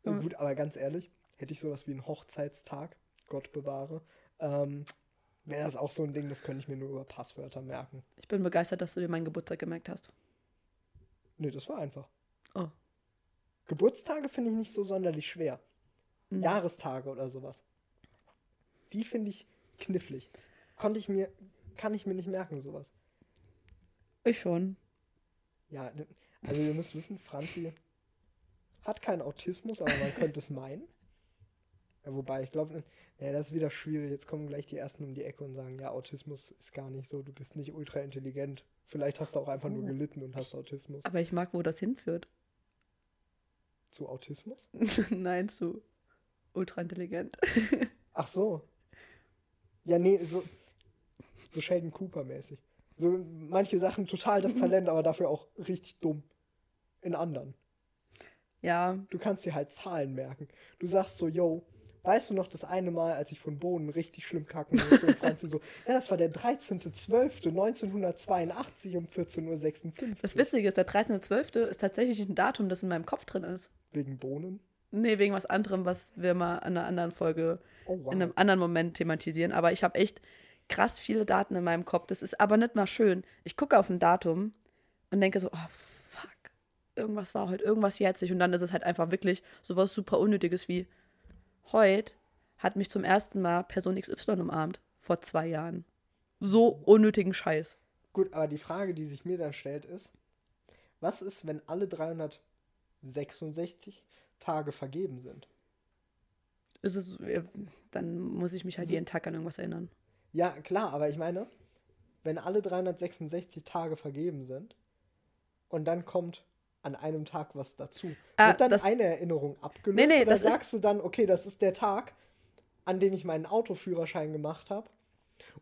Na gut, aber ganz ehrlich, hätte ich sowas wie einen Hochzeitstag, Gott bewahre, ähm, wäre das auch so ein Ding, das könnte ich mir nur über Passwörter merken. Ich bin begeistert, dass du dir meinen Geburtstag gemerkt hast. Nee, das war einfach. Oh. Geburtstage finde ich nicht so sonderlich schwer. Mhm. Jahrestage oder sowas. Die finde ich knifflig. Konnte ich mir, kann ich mir nicht merken, sowas. Ich schon. Ja, also ihr müsst wissen, Franzi hat keinen Autismus, aber man könnte es meinen. Ja, wobei, ich glaube, naja, das ist wieder schwierig. Jetzt kommen gleich die Ersten um die Ecke und sagen, ja, Autismus ist gar nicht so, du bist nicht ultra intelligent. Vielleicht hast du auch einfach nur gelitten und hast Autismus. Aber ich mag, wo das hinführt. Zu Autismus? Nein, zu ultra intelligent. Ach so. Ja, nee, so, so Sheldon Cooper-mäßig. So manche Sachen total das Talent, aber dafür auch richtig dumm. In anderen. Ja, Du kannst dir halt Zahlen merken. Du sagst so, yo, weißt du noch das eine Mal, als ich von Bohnen richtig schlimm kacken musste und Franzi so, ja, das war der 13.12.1982 um 14.56 Uhr. das Witzige ist, der 13.12. ist tatsächlich ein Datum, das in meinem Kopf drin ist. Wegen Bohnen? Nee, wegen was anderem, was wir mal in einer anderen Folge, Oh, wow. in einem anderen Moment thematisieren. Aber ich habe echt krass viele Daten in meinem Kopf. Das ist aber nicht mal schön. Ich gucke auf ein Datum und denke so, oh fuck, irgendwas war heute, irgendwas jetzt nicht. Und dann ist es halt einfach wirklich sowas super Unnötiges wie, heute hat mich zum ersten Mal Person XY umarmt. Vor zwei Jahren. So unnötigen Scheiß. Gut, aber die Frage, die sich mir dann stellt, ist, was ist, wenn alle 366 Tage vergeben sind? Ist es, dann muss ich mich halt jeden Tag an irgendwas erinnern. Ja, klar, aber ich meine, wenn alle 366 Tage vergeben sind und dann kommt an einem Tag was dazu, Ah, wird dann eine Erinnerung abgelöst Nee, nee, oder das ist- sagst du dann, okay, das ist der Tag, an dem ich meinen Autoführerschein gemacht habe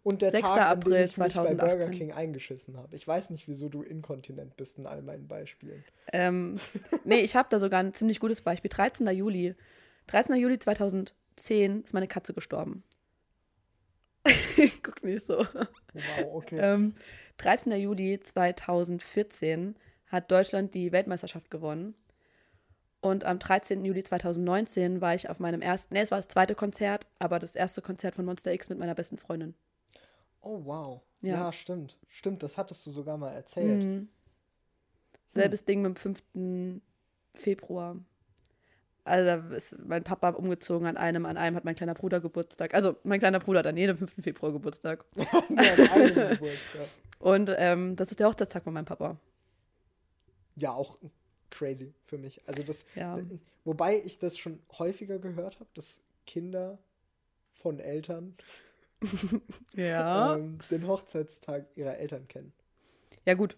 und der 6. Tag, an April dem ich mich bei Burger 2018. King eingeschissen habe. Ich weiß nicht, wieso du inkontinent bist in all meinen Beispielen. Ähm, nee, ich habe da sogar ein ziemlich gutes Beispiel. 13. Juli. 13. Juli 2010 ist meine Katze gestorben. Guck nicht so. Wow, okay. Ähm, 13. Juli 2014 hat Deutschland die Weltmeisterschaft gewonnen. Und am 13. Juli 2019 war ich auf meinem ersten, nee, es war das zweite Konzert, aber das erste Konzert von Monster X mit meiner besten Freundin. oh, wow. Ja. Ja. stimmt. Stimmt, das hattest du sogar mal erzählt. Mhm. Selbes Ding mit dem 5. Februar. Also ist mein Papa umgezogen an einem, an einem hat mein kleiner Bruder Geburtstag. Also mein kleiner Bruder hat an jedem 5. Februar Geburtstag. Einem Geburtstag. Und ähm, das ist der Hochzeitstag von meinem Papa. Ja, auch crazy für mich. Also das, Ja. wobei ich das schon häufiger gehört habe, dass Kinder von Eltern Ja. ähm, den Hochzeitstag ihrer Eltern kennen. Ja, gut.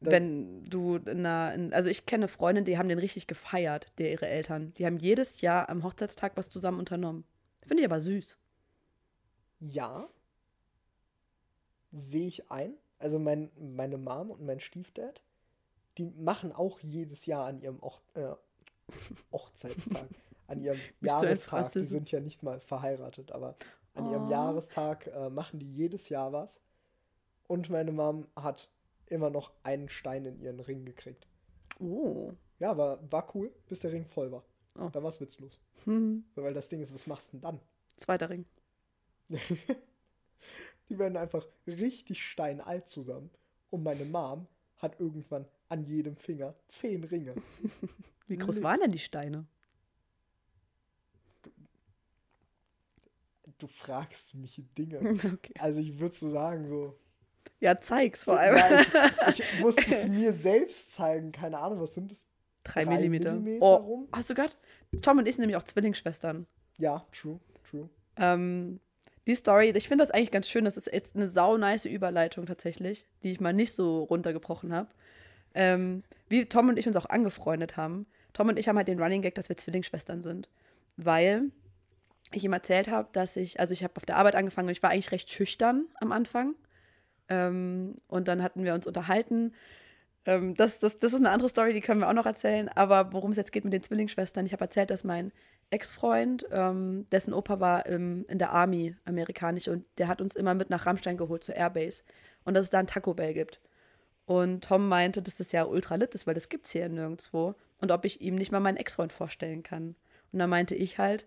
Wenn du in einer, in, also ich kenne Freundinnen, die haben den richtig gefeiert, der ihre Eltern. Die haben jedes Jahr am Hochzeitstag was zusammen unternommen. Finde ich aber süß. Ja, sehe ich ein. Also mein, meine Mom und mein Stiefdad, die machen auch jedes Jahr an ihrem Och, äh, Hochzeitstag, an ihrem Jahrestag, die sind ja nicht mal verheiratet, aber an ihrem Oh. Jahrestag äh, machen die jedes Jahr was. Und meine Mom hat immer noch einen Stein in ihren Ring gekriegt. Oh. Ja, war, war cool, bis der Ring voll war. Oh. Dann war es witzlos. Hm. So, weil das Ding ist, was machst du denn dann? Zweiter Ring. Die werden einfach richtig steinalt zusammen. Und meine Mom hat irgendwann an jedem Finger zehn Ringe. Wie groß Lit. waren denn die Steine? Du fragst mich Dinge. Okay. Also ich würde so sagen, so. Ja, zeig's vor allem. Ich, ich muss es mir selbst zeigen. Keine Ahnung, was sind das? Drei drei Millimeter. Millimeter oh, rum? hast du gehört? Tom und ich sind nämlich auch Zwillingsschwestern. Ja, true, true. Ähm, die Story, ich finde das eigentlich ganz schön. Das ist jetzt eine sau nice Überleitung tatsächlich, die ich mal nicht so runtergebrochen habe. ähm, wie Tom und ich uns auch angefreundet haben. Tom und ich haben halt den Running Gag, dass wir Zwillingsschwestern sind. Weil ich ihm erzählt habe, dass ich, also ich habe auf der Arbeit angefangen und ich war eigentlich recht schüchtern am Anfang. Ähm, und dann hatten wir uns unterhalten. Ähm, das, das, das ist eine andere Story, die können wir auch noch erzählen. Aber worum es jetzt geht mit den Zwillingsschwestern, ich habe erzählt, dass mein Ex-Freund, ähm, dessen Opa war im, in der Army amerikanisch und der hat uns immer mit nach Rammstein geholt zur Airbase. Und dass es da ein Taco Bell gibt. Und Tom meinte, dass das ja ultra lit ist, weil das gibt es hier nirgendwo. Und ob ich ihm nicht mal meinen Ex-Freund vorstellen kann. Und dann meinte ich halt,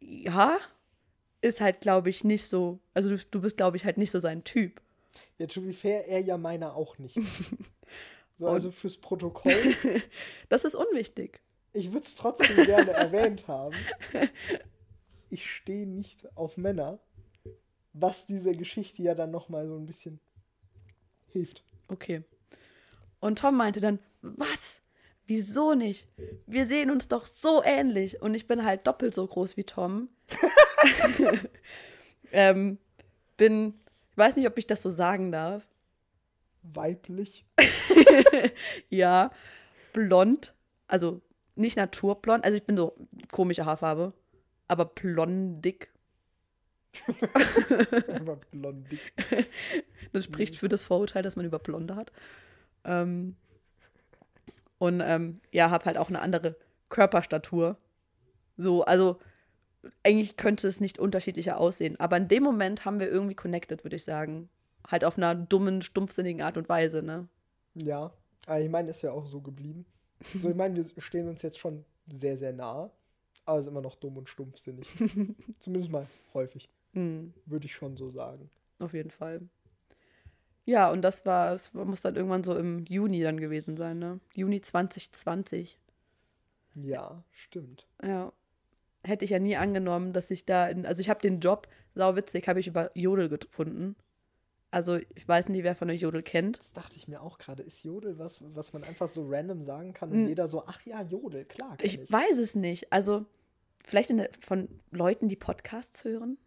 ja, ist halt, glaube ich, nicht so. Also du, du bist, glaube ich, halt nicht so sein Typ. Ja, to be fair, er ja meiner auch nicht. So, also fürs Protokoll. das ist unwichtig. Ich würde es trotzdem gerne erwähnt haben. Ich stehe nicht auf Männer, was dieser Geschichte ja dann nochmal so ein bisschen hilft. Okay. Und Tom meinte dann, was? Wieso nicht? Wir sehen uns doch so ähnlich. Und ich bin halt doppelt so groß wie Tom. ähm, bin, ich weiß nicht, ob ich das so sagen darf. Weiblich? ja, blond. Also nicht naturblond. Also ich bin so komische Haarfarbe. Aber blondig. Aber blondig. Das spricht für das Vorurteil, dass man über Blonde hat. Ähm, und ähm, ja, habe halt auch eine andere Körperstatur. So, also eigentlich könnte es nicht unterschiedlicher aussehen. Aber in dem Moment haben wir irgendwie connected, würde ich sagen. Halt auf einer dummen, stumpfsinnigen Art und Weise, ne? Ja, aber ich meine, ist ja auch so geblieben. So, ich meine, wir stehen uns jetzt schon sehr, sehr nah, aber ist immer noch dumm und stumpfsinnig. Zumindest mal häufig. Mhm. Würde ich schon so sagen. Auf jeden Fall. Ja, und das war, das muss dann irgendwann so im Juni dann gewesen sein, ne? Juni 2020. Ja, stimmt. Ja. Hätte ich ja nie angenommen, dass ich da in, also ich habe den Job, sauwitzig, habe ich über Jodel gefunden. Also ich weiß nicht, wer von euch Jodel kennt. Das dachte ich mir auch gerade. Ist Jodel was, was man einfach so random sagen kann und hm. jeder so, ach ja, Jodel, klar. Ich, ich, weiß es nicht. Also vielleicht der, von Leuten, die Podcasts hören.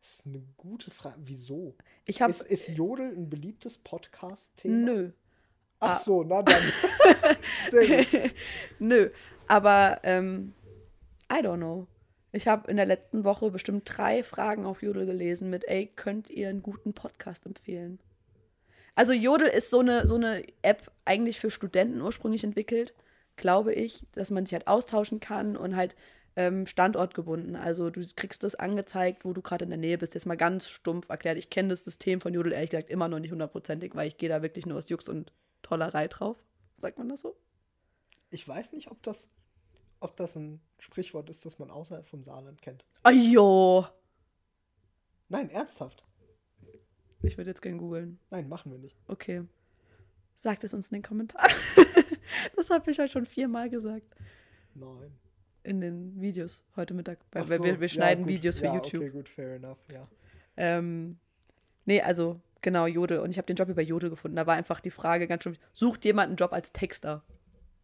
Das ist eine gute Frage. Wieso? Ich hab, ist, ist Jodel ein beliebtes Podcast-Thema? Nö. Ach ah. so, na dann. Nö, aber ähm, I don't know. Ich habe in der letzten Woche bestimmt drei Fragen auf Jodel gelesen mit, ey, könnt ihr einen guten Podcast empfehlen? Also Jodel ist so eine, so eine App eigentlich für Studenten ursprünglich entwickelt, glaube ich, dass man sich halt austauschen kann und halt ähm, standortgebunden. Also du kriegst das angezeigt, wo du gerade in der Nähe bist. Jetzt mal ganz stumpf erklärt. Ich kenne das System von Jodel ehrlich gesagt immer noch nicht hundertprozentig, weil ich gehe da wirklich nur aus Jux und Tollerei drauf. Sagt man das so? Ich weiß nicht, ob das ob das ein Sprichwort ist, das man außerhalb vom Saarland kennt. Ajo! Nein, ernsthaft. Ich würde jetzt gerne googeln. Nein, machen wir nicht. Okay. Sagt es uns in den Kommentaren. das habe ich euch schon viermal gesagt. Nein. In den Videos heute Mittag. Weil so, wir, wir, schneiden ja, Videos für ja, YouTube. Okay, gut, fair enough, ja. Ähm, nee, also genau, Jodel. Und ich habe den Job über Jodel gefunden. Da war einfach die Frage ganz schön, sucht jemand einen Job als Texter?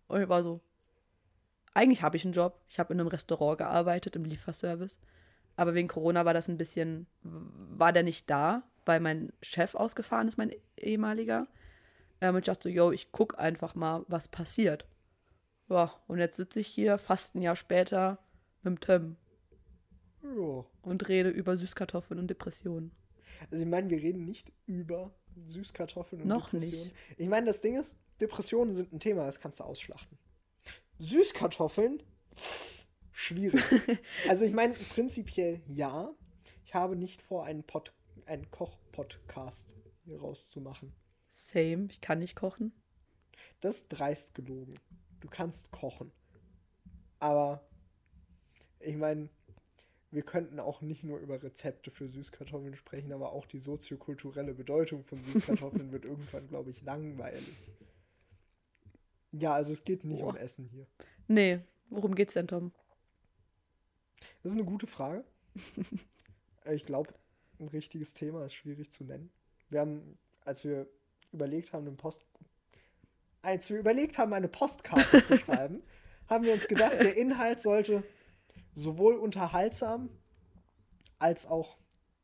Und ich war so, eigentlich habe ich einen Job. Ich habe in einem Restaurant gearbeitet, im Lieferservice. Aber wegen Corona war das ein bisschen, war der nicht da, weil mein Chef ausgefahren ist, mein ehemaliger. Ähm, und ich dachte so, yo, ich gucke einfach mal, was passiert. Ja, und jetzt sitze ich hier fast ein Jahr später mit dem Tim. Ja. Und rede über Süßkartoffeln und Depressionen. Also ich meine, wir reden nicht über Süßkartoffeln und Noch Depressionen. Nicht. Ich meine, das Ding ist, Depressionen sind ein Thema, das kannst du ausschlachten. Süßkartoffeln, schwierig. also ich meine, prinzipiell ja. Ich habe nicht vor, einen, Pod einen Koch-Podcast hier rauszumachen. Same, ich kann nicht kochen. Das ist dreist gelogen. Du kannst kochen. Aber ich meine, wir könnten auch nicht nur über Rezepte für Süßkartoffeln sprechen, aber auch die soziokulturelle Bedeutung von Süßkartoffeln wird irgendwann, glaube ich, langweilig. Ja, also es geht nicht Boah. um Essen hier. Nee, worum geht's denn, Tom? Das ist eine gute Frage. ich glaube, ein richtiges Thema ist schwierig zu nennen. Wir haben, als wir überlegt haben, eine Post, als wir überlegt haben, eine Postkarte zu schreiben, haben wir uns gedacht, der Inhalt sollte sowohl unterhaltsam als auch,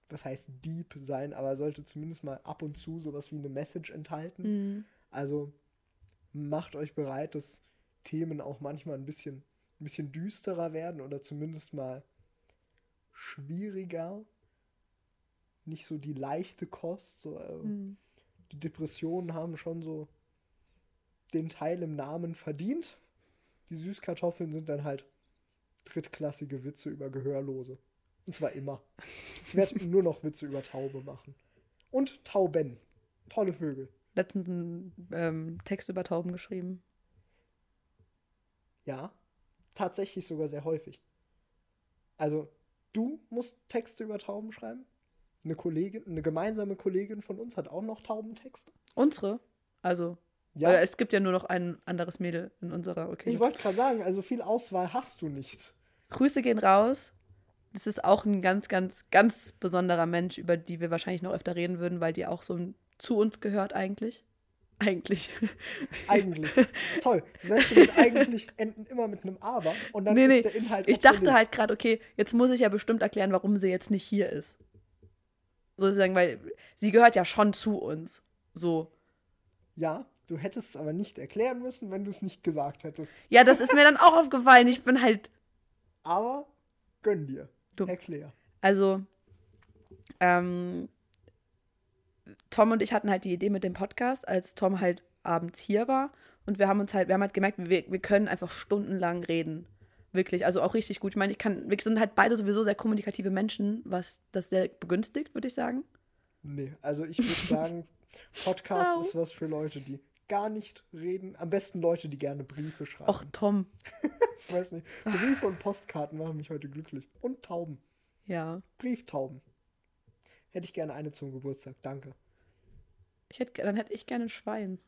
das heißt deep sein, aber sollte zumindest mal ab und zu sowas wie eine Message enthalten. Mhm. Also macht euch bereit, dass Themen auch manchmal ein bisschen, ein bisschen düsterer werden oder zumindest mal schwieriger. Nicht so die leichte Kost. So, äh, Hm. Die Depressionen haben schon so den Teil im Namen verdient. Die Süßkartoffeln sind dann halt drittklassige Witze über Gehörlose. Und zwar immer. Ich werde nur noch Witze über Taube machen. Und Tauben. Tolle Vögel. Letztens einen ähm, Text über Tauben geschrieben. Ja, tatsächlich sogar sehr häufig. Also, du musst Texte über Tauben schreiben. Eine Kollegin, eine gemeinsame Kollegin von uns hat auch noch Taubentexte. Unsere? Also, Ja, äh, es gibt ja nur noch ein anderes Mädel in unserer, okay. ich wollte gerade sagen, also viel Auswahl hast du nicht. Grüße gehen raus. Das ist auch ein ganz, ganz, ganz besonderer Mensch, über die wir wahrscheinlich noch öfter reden würden, weil die auch so zu uns gehört eigentlich. Eigentlich. Eigentlich. Toll. Sätze mit eigentlich enden immer mit einem Aber und dann Nee, nee. ist der Inhalt Ich dachte halt gerade, okay, jetzt muss ich ja bestimmt erklären, warum sie jetzt nicht hier ist. Sozusagen, weil sie gehört ja schon zu uns. So. Ja, du hättest es aber nicht erklären müssen, wenn du es nicht gesagt hättest. Ja, das ist mir dann auch aufgefallen. Ich bin halt. Aber gönn dir. Du- Erklär. Also, ähm, Tom und ich hatten halt die Idee mit dem Podcast, als Tom halt abends hier war. Und wir haben uns halt, wir haben halt gemerkt, wir, wir können einfach stundenlang reden. Wirklich, also auch richtig gut. Ich meine, ich kann, wir sind halt beide sowieso sehr kommunikative Menschen, was das sehr begünstigt, würde ich sagen. Nee, also ich würde sagen, Podcast ist was für Leute, die gar nicht reden. Am besten Leute, die gerne Briefe schreiben. Och, Tom. Ich weiß nicht. Briefe und Postkarten machen mich heute glücklich. Und Tauben. Ja. Brieftauben. Hätte ich gerne eine zum Geburtstag. Danke. Ich hätte, dann hätte ich gerne ein Schwein.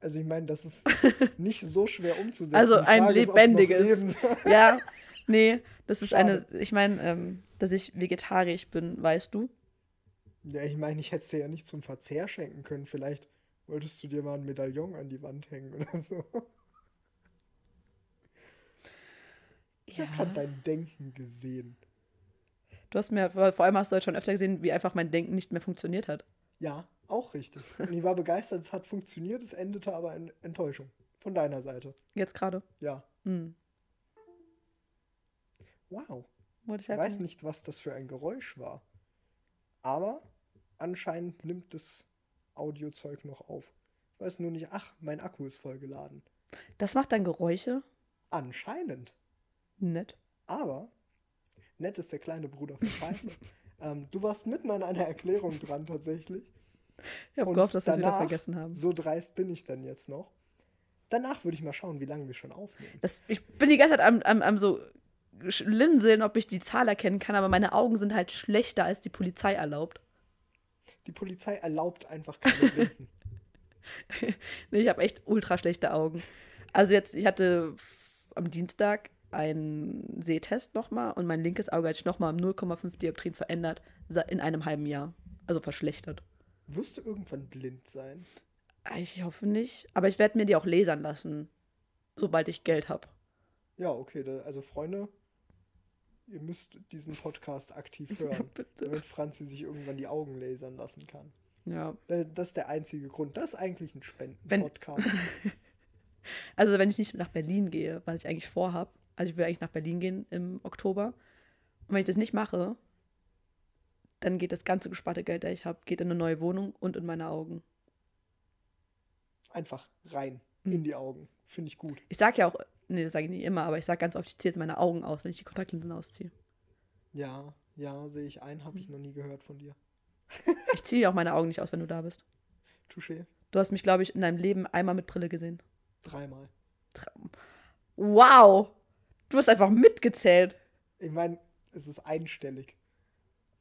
Also ich meine, das ist nicht so schwer umzusetzen. Also ein ist, lebendiges. leben soll. Ja, nee, das ist Schade. eine, ich meine, ähm, dass ich vegetarisch bin, weißt du? Ja, ich meine, ich hätte es dir ja nicht zum Verzehr schenken können. Vielleicht wolltest du dir mal ein Medaillon an die Wand hängen oder so. Ich habe gerade dein Denken gesehen. Du hast mir, vor vor allem hast du halt schon öfter gesehen, wie einfach mein Denken nicht mehr funktioniert hat. Ja, auch richtig. Und ich war begeistert, es hat funktioniert, es endete aber in Enttäuschung. Von deiner Seite. Jetzt gerade. Ja. Hm. Wow. Ich halt weiß nicht, was das für ein Geräusch war. Aber anscheinend nimmt das Audiozeug noch auf. Ich weiß nur nicht, ach, mein Akku ist voll geladen. Das macht dann Geräusche? Anscheinend. Nett. Aber nett ist der kleine Bruder von Scheiße. ähm, du warst mitten an einer Erklärung dran tatsächlich. Ich habe gehofft, dass wir es wieder vergessen haben. So dreist bin ich dann jetzt noch. Danach würde ich mal schauen, wie lange wir schon aufnehmen. Das, ich bin die ganze Zeit am, am, am so linseln, ob ich die Zahl erkennen kann, aber meine Augen sind halt schlechter, als die Polizei erlaubt. Die Polizei erlaubt einfach keine Blinden. Nee, ich habe echt ultra schlechte Augen. Also jetzt, ich hatte am Dienstag einen Sehtest nochmal und mein linkes Auge hat sich nochmal um 0,5 Dioptrien verändert in einem halben Jahr. Also verschlechtert. Wirst du irgendwann blind sein? Ich hoffe nicht. Aber ich werde mir die auch lasern lassen, sobald ich Geld habe. Ja, okay. Da, also Freunde, ihr müsst diesen Podcast aktiv hören, Bitte. damit Franzi sich irgendwann die Augen lasern lassen kann. Ja. Das ist der einzige Grund. Das ist eigentlich ein Spenden-Podcast. Also wenn ich nicht nach Berlin gehe, was ich eigentlich vorhab, also ich will eigentlich nach Berlin gehen im Oktober. Und wenn ich das nicht mache, dann geht das ganze gesparte Geld, das ich habe, geht in eine neue Wohnung und in meine Augen. Einfach rein Hm. in die Augen. Finde ich gut. Ich sage ja auch, nee, das sage ich nicht immer, aber ich sage ganz oft, ich ziehe jetzt meine Augen aus, wenn ich die Kontaktlinsen ausziehe. Ja, ja, sehe ich ein, habe ich noch nie gehört von dir. Ich ziehe auch meine Augen nicht aus, wenn du da bist. Touché. Du hast mich, glaube ich, in deinem Leben einmal mit Brille gesehen. Dreimal. Wow! Du hast einfach mitgezählt. Ich meine, es ist einstellig.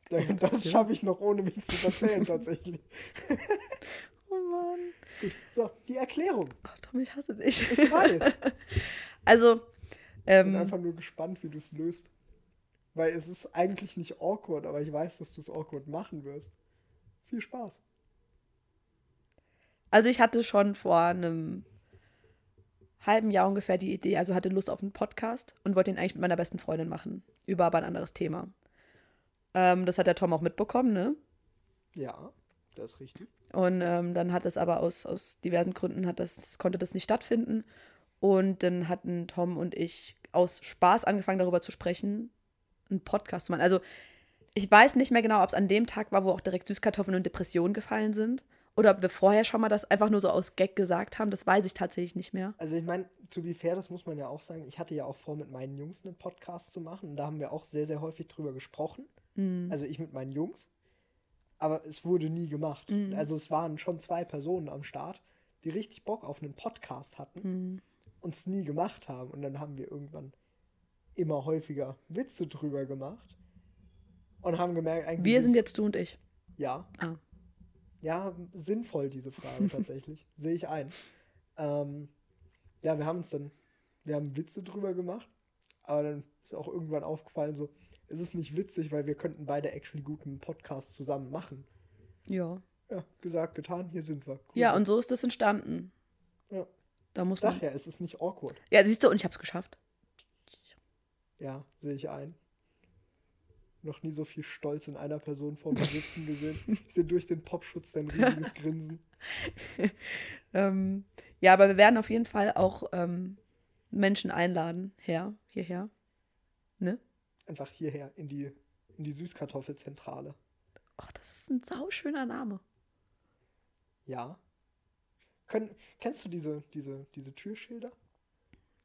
das Das schaffe ich noch ohne mich zu verzählen tatsächlich. Oh Mann. Gut. So, die Erklärung. Ach, Tom, ich hasse dich. Ich weiß. Also, bin ähm, einfach nur gespannt, wie du es löst. Weil es ist eigentlich nicht awkward, aber ich weiß, dass du es awkward machen wirst. Viel Spaß. Also ich hatte schon vor einem halben Jahr ungefähr die Idee, also hatte Lust auf einen Podcast und wollte ihn eigentlich mit meiner besten Freundin machen, über aber ein anderes Thema. Ähm, das hat der Tom auch mitbekommen, ne? Ja, das ist richtig. Und ähm, dann hat es aber aus, aus diversen Gründen hat das, konnte das nicht stattfinden. Und dann hatten Tom und ich aus Spaß angefangen, darüber zu sprechen, einen Podcast zu machen. Also ich weiß nicht mehr genau, ob es an dem Tag war, wo auch direkt Süßkartoffeln und Depressionen gefallen sind. Oder ob wir vorher schon mal das einfach nur so aus Gag gesagt haben. Das weiß ich tatsächlich nicht mehr. Also ich meine, to be fair, das muss man ja auch sagen. Ich hatte ja auch vor, mit meinen Jungs einen Podcast zu machen. Und da haben wir auch sehr, sehr häufig drüber gesprochen. Mhm. Also ich mit meinen Jungs. Aber es wurde nie gemacht. Mhm. Also es waren schon zwei Personen am Start, die richtig Bock auf einen Podcast hatten Mhm. und es nie gemacht haben. Und dann haben wir irgendwann immer häufiger Witze drüber gemacht. Und haben gemerkt, eigentlich. Wir sind jetzt du und ich. Ja, Ah. Ja, sinnvoll, diese Frage tatsächlich. Sehe ich ein. Ähm, ja, wir haben uns dann, wir haben Witze drüber gemacht, aber dann ist auch irgendwann aufgefallen, so, es ist nicht witzig, weil wir könnten beide actually guten Podcast zusammen machen. Ja. Ja, gesagt, getan, hier sind wir. Cool. Ja, und so ist das entstanden. Ja. Da muss Sag man. ja, es ist nicht awkward. Ja, siehst du, und ich hab's geschafft. Ja, sehe ich ein. Noch nie so viel Stolz in einer Person vor mir sitzen gesehen. Ich sehe durch den Popschutz dein riesiges Grinsen. Ähm, ja, aber wir werden auf jeden Fall auch ähm, Menschen einladen, her, hierher. Ne? Einfach hierher in die, in die Süßkartoffelzentrale. Ach, das ist ein sauschöner Name. Ja. Können, kennst du diese, diese, diese Türschilder?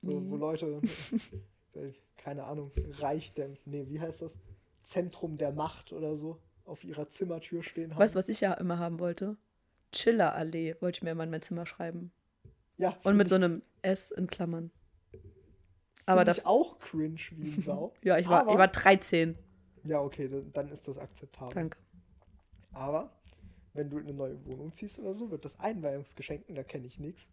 Wo, Nee. wo Leute, äh, keine Ahnung, Reich nee, wie heißt das? Zentrum der Macht oder so auf ihrer Zimmertür stehen haben. Weißt du, was ich ja immer haben wollte? Chillerallee wollte ich mir immer in mein Zimmer schreiben. Ja, Und mit so einem S in Klammern. aber da- ich auch cringe wie ein Sau. Ja, ich war, aber, ich war 13. Ja, okay, dann, ist das akzeptabel. Danke. Aber wenn du in eine neue Wohnung ziehst oder so, wird das Einweihungsgeschenk, und da kenne ich nichts,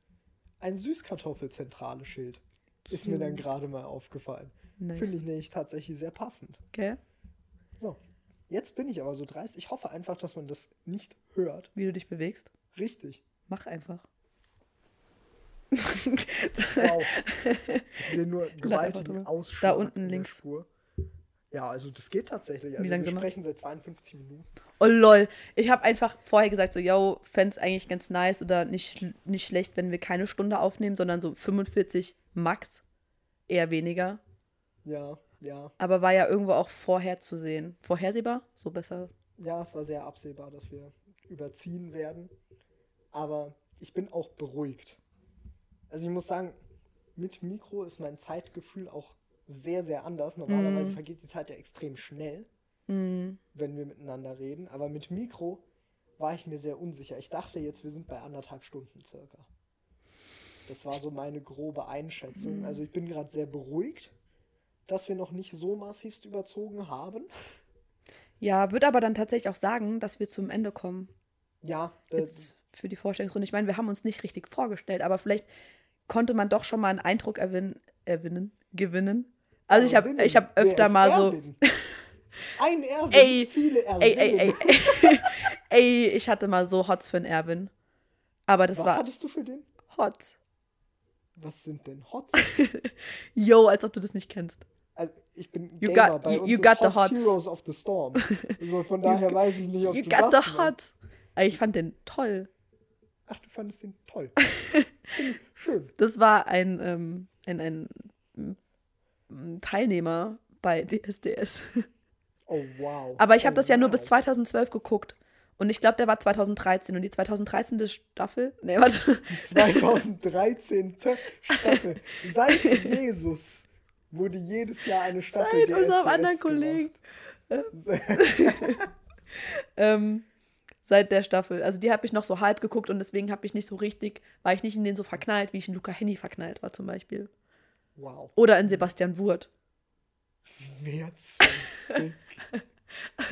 ein Süßkartoffelzentrale Schild. Ist mir dann gerade mal aufgefallen. Nice. Finde ich nämlich tatsächlich sehr passend. Okay? So, jetzt bin ich aber so dreist. Ich hoffe einfach, dass man das nicht hört. Wie du dich bewegst. Richtig. Mach einfach. Wow. Ich sehe nur gewaltigen. Ausschlag Da unten links. Spur. Ja, also das geht tatsächlich. Also lang wir sind wir? sprechen seit 52 Minuten. Oh lol. Ich habe einfach vorher gesagt, so, yo, fände es eigentlich ganz nice oder nicht, nicht schlecht, wenn wir keine Stunde aufnehmen, sondern so 45 max. Eher weniger. Ja, ja. Aber war ja irgendwo auch vorherzusehen. Vorhersehbar? So besser. Ja, es war sehr absehbar, dass wir überziehen werden. Aber ich bin auch beruhigt. Also ich muss sagen, mit Mikro ist mein Zeitgefühl auch sehr, sehr anders. Normalerweise vergeht die Zeit ja extrem schnell, wenn wir miteinander reden. Aber mit Mikro war ich mir sehr unsicher. Ich dachte jetzt, wir sind bei anderthalb Stunden circa. Das war so meine grobe Einschätzung. Also ich bin gerade sehr beruhigt, dass wir noch nicht so massivst überzogen haben. Ja, würde aber dann tatsächlich auch sagen, dass wir zum Ende kommen. Ja, das, Jetzt für die Vorstellungsrunde. Ich meine, wir haben uns nicht richtig vorgestellt, aber vielleicht konnte man doch schon mal einen Eindruck erwinnen, erwinnen gewinnen. Also ich habe ich hab öfter mal so, Erwin? Ein Erwin, Ey, viele ey, Erwin. ey, ey, ey, ich hatte mal so Hots für einen Erwin. Aber das Was war hattest du für den? Hots. Was sind denn Hots? Yo, als ob du das nicht kennst. Also ich bin You Gamer, got- bei you- uns you got the Hots. Heroes of the Storm. So, von daher weiß ich nicht, ob You du got das the. Ey, Ich fand den toll. Ach, du fandest den toll. Schön. Das war ein, ähm, ein, ein, Teilnehmer bei DSDS. Oh, wow. Aber ich habe oh, das ja nur bis wow. 2012 geguckt. Und ich glaube, der war 2013. Und die 2013. Staffel. Nee, warte. Die 2013. Staffel. Seit Jesus wurde jedes Jahr eine Staffel Seit unserem anderen. Kollegen. Ähm, seit der Staffel. Also die habe ich noch so halb geguckt und deswegen habe ich nicht so richtig, war ich nicht in den so verknallt, wie ich in Luca Henny verknallt war zum Beispiel. Wow. Oder in Sebastian Wurt. Wer zum?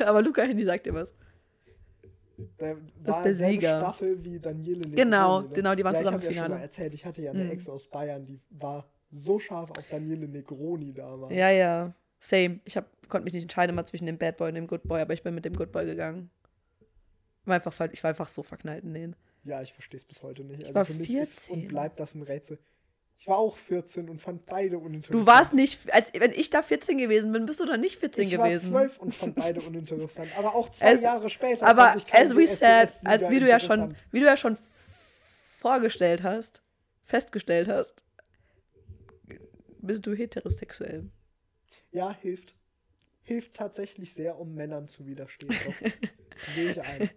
Aber Luca Henny sagt dir was. Der Das ist der Sieger. Staffel wie Daniele Negroni. Genau, ne? genau, die waren ja, zusammen ich im hab ja schon Finale. mal erzählt, ich hatte ja eine Mhm. Ex aus Bayern, die war so scharf auf Daniele Negroni damals. Ja, ja. Same. Ich hab, konnte mich nicht entscheiden mal zwischen dem Bad Boy und dem Good Boy, aber ich bin mit dem Good Boy gegangen. War einfach, ich war einfach so verknallt in den. Ja, ich verstehe es bis heute nicht. Also war für mich ist 14. und bleibt das ein Rätsel. Ich war auch 14 und fand beide uninteressant. Du warst nicht, als wenn ich da 14 gewesen bin, bist du dann nicht 14 ich gewesen. war 12 und fand beide uninteressant. Aber auch zwei Es- Jahre später. Aber fand ich as we said, als wie du ja schon, wie du ja schon vorgestellt hast, festgestellt hast, bist du heterosexuell. Ja, hilft. Hilft tatsächlich sehr, um Männern zu widerstehen. Sehe ich ein.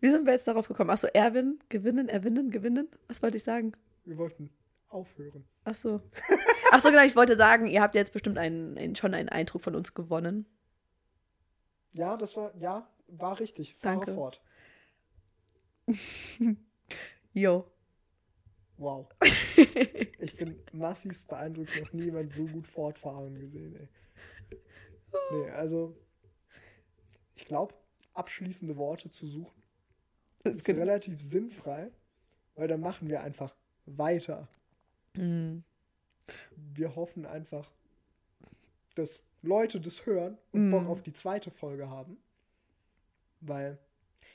Wie sind wir jetzt darauf gekommen? Achso, Erwin, gewinnen, erwinnen, gewinnen? Was wollte ich sagen? Wir wollten aufhören. Achso. Achso, genau, ich wollte sagen, ihr habt jetzt bestimmt einen, einen, schon einen Eindruck von uns gewonnen. Ja, das war, ja, war richtig. Fahre Danke. fort. Jo. Wow. Ich bin massivst beeindruckt, noch nie jemand so gut fortfahren gesehen, ey. Nee, also, ich glaube, abschließende Worte zu suchen Das ist relativ sinnfrei, weil dann machen wir einfach weiter. Mm. Wir hoffen einfach, dass Leute das hören und Bock Mm. auf die zweite Folge haben. Weil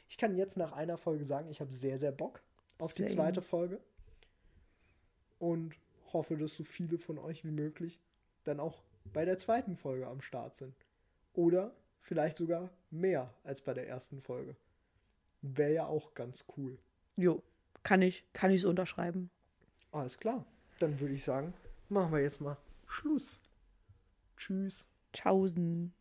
ich kann jetzt nach einer Folge sagen, ich habe sehr, sehr Bock auf die Same. zweite Folge. Und hoffe, dass so viele von euch wie möglich dann auch bei der zweiten Folge am Start sind. Oder vielleicht sogar mehr als bei der ersten Folge. Wäre ja auch ganz cool. Jo. Kann ich, kann ich so unterschreiben. Alles klar. Dann würde ich sagen, machen wir jetzt mal Schluss. Tschüss. Tschaußen.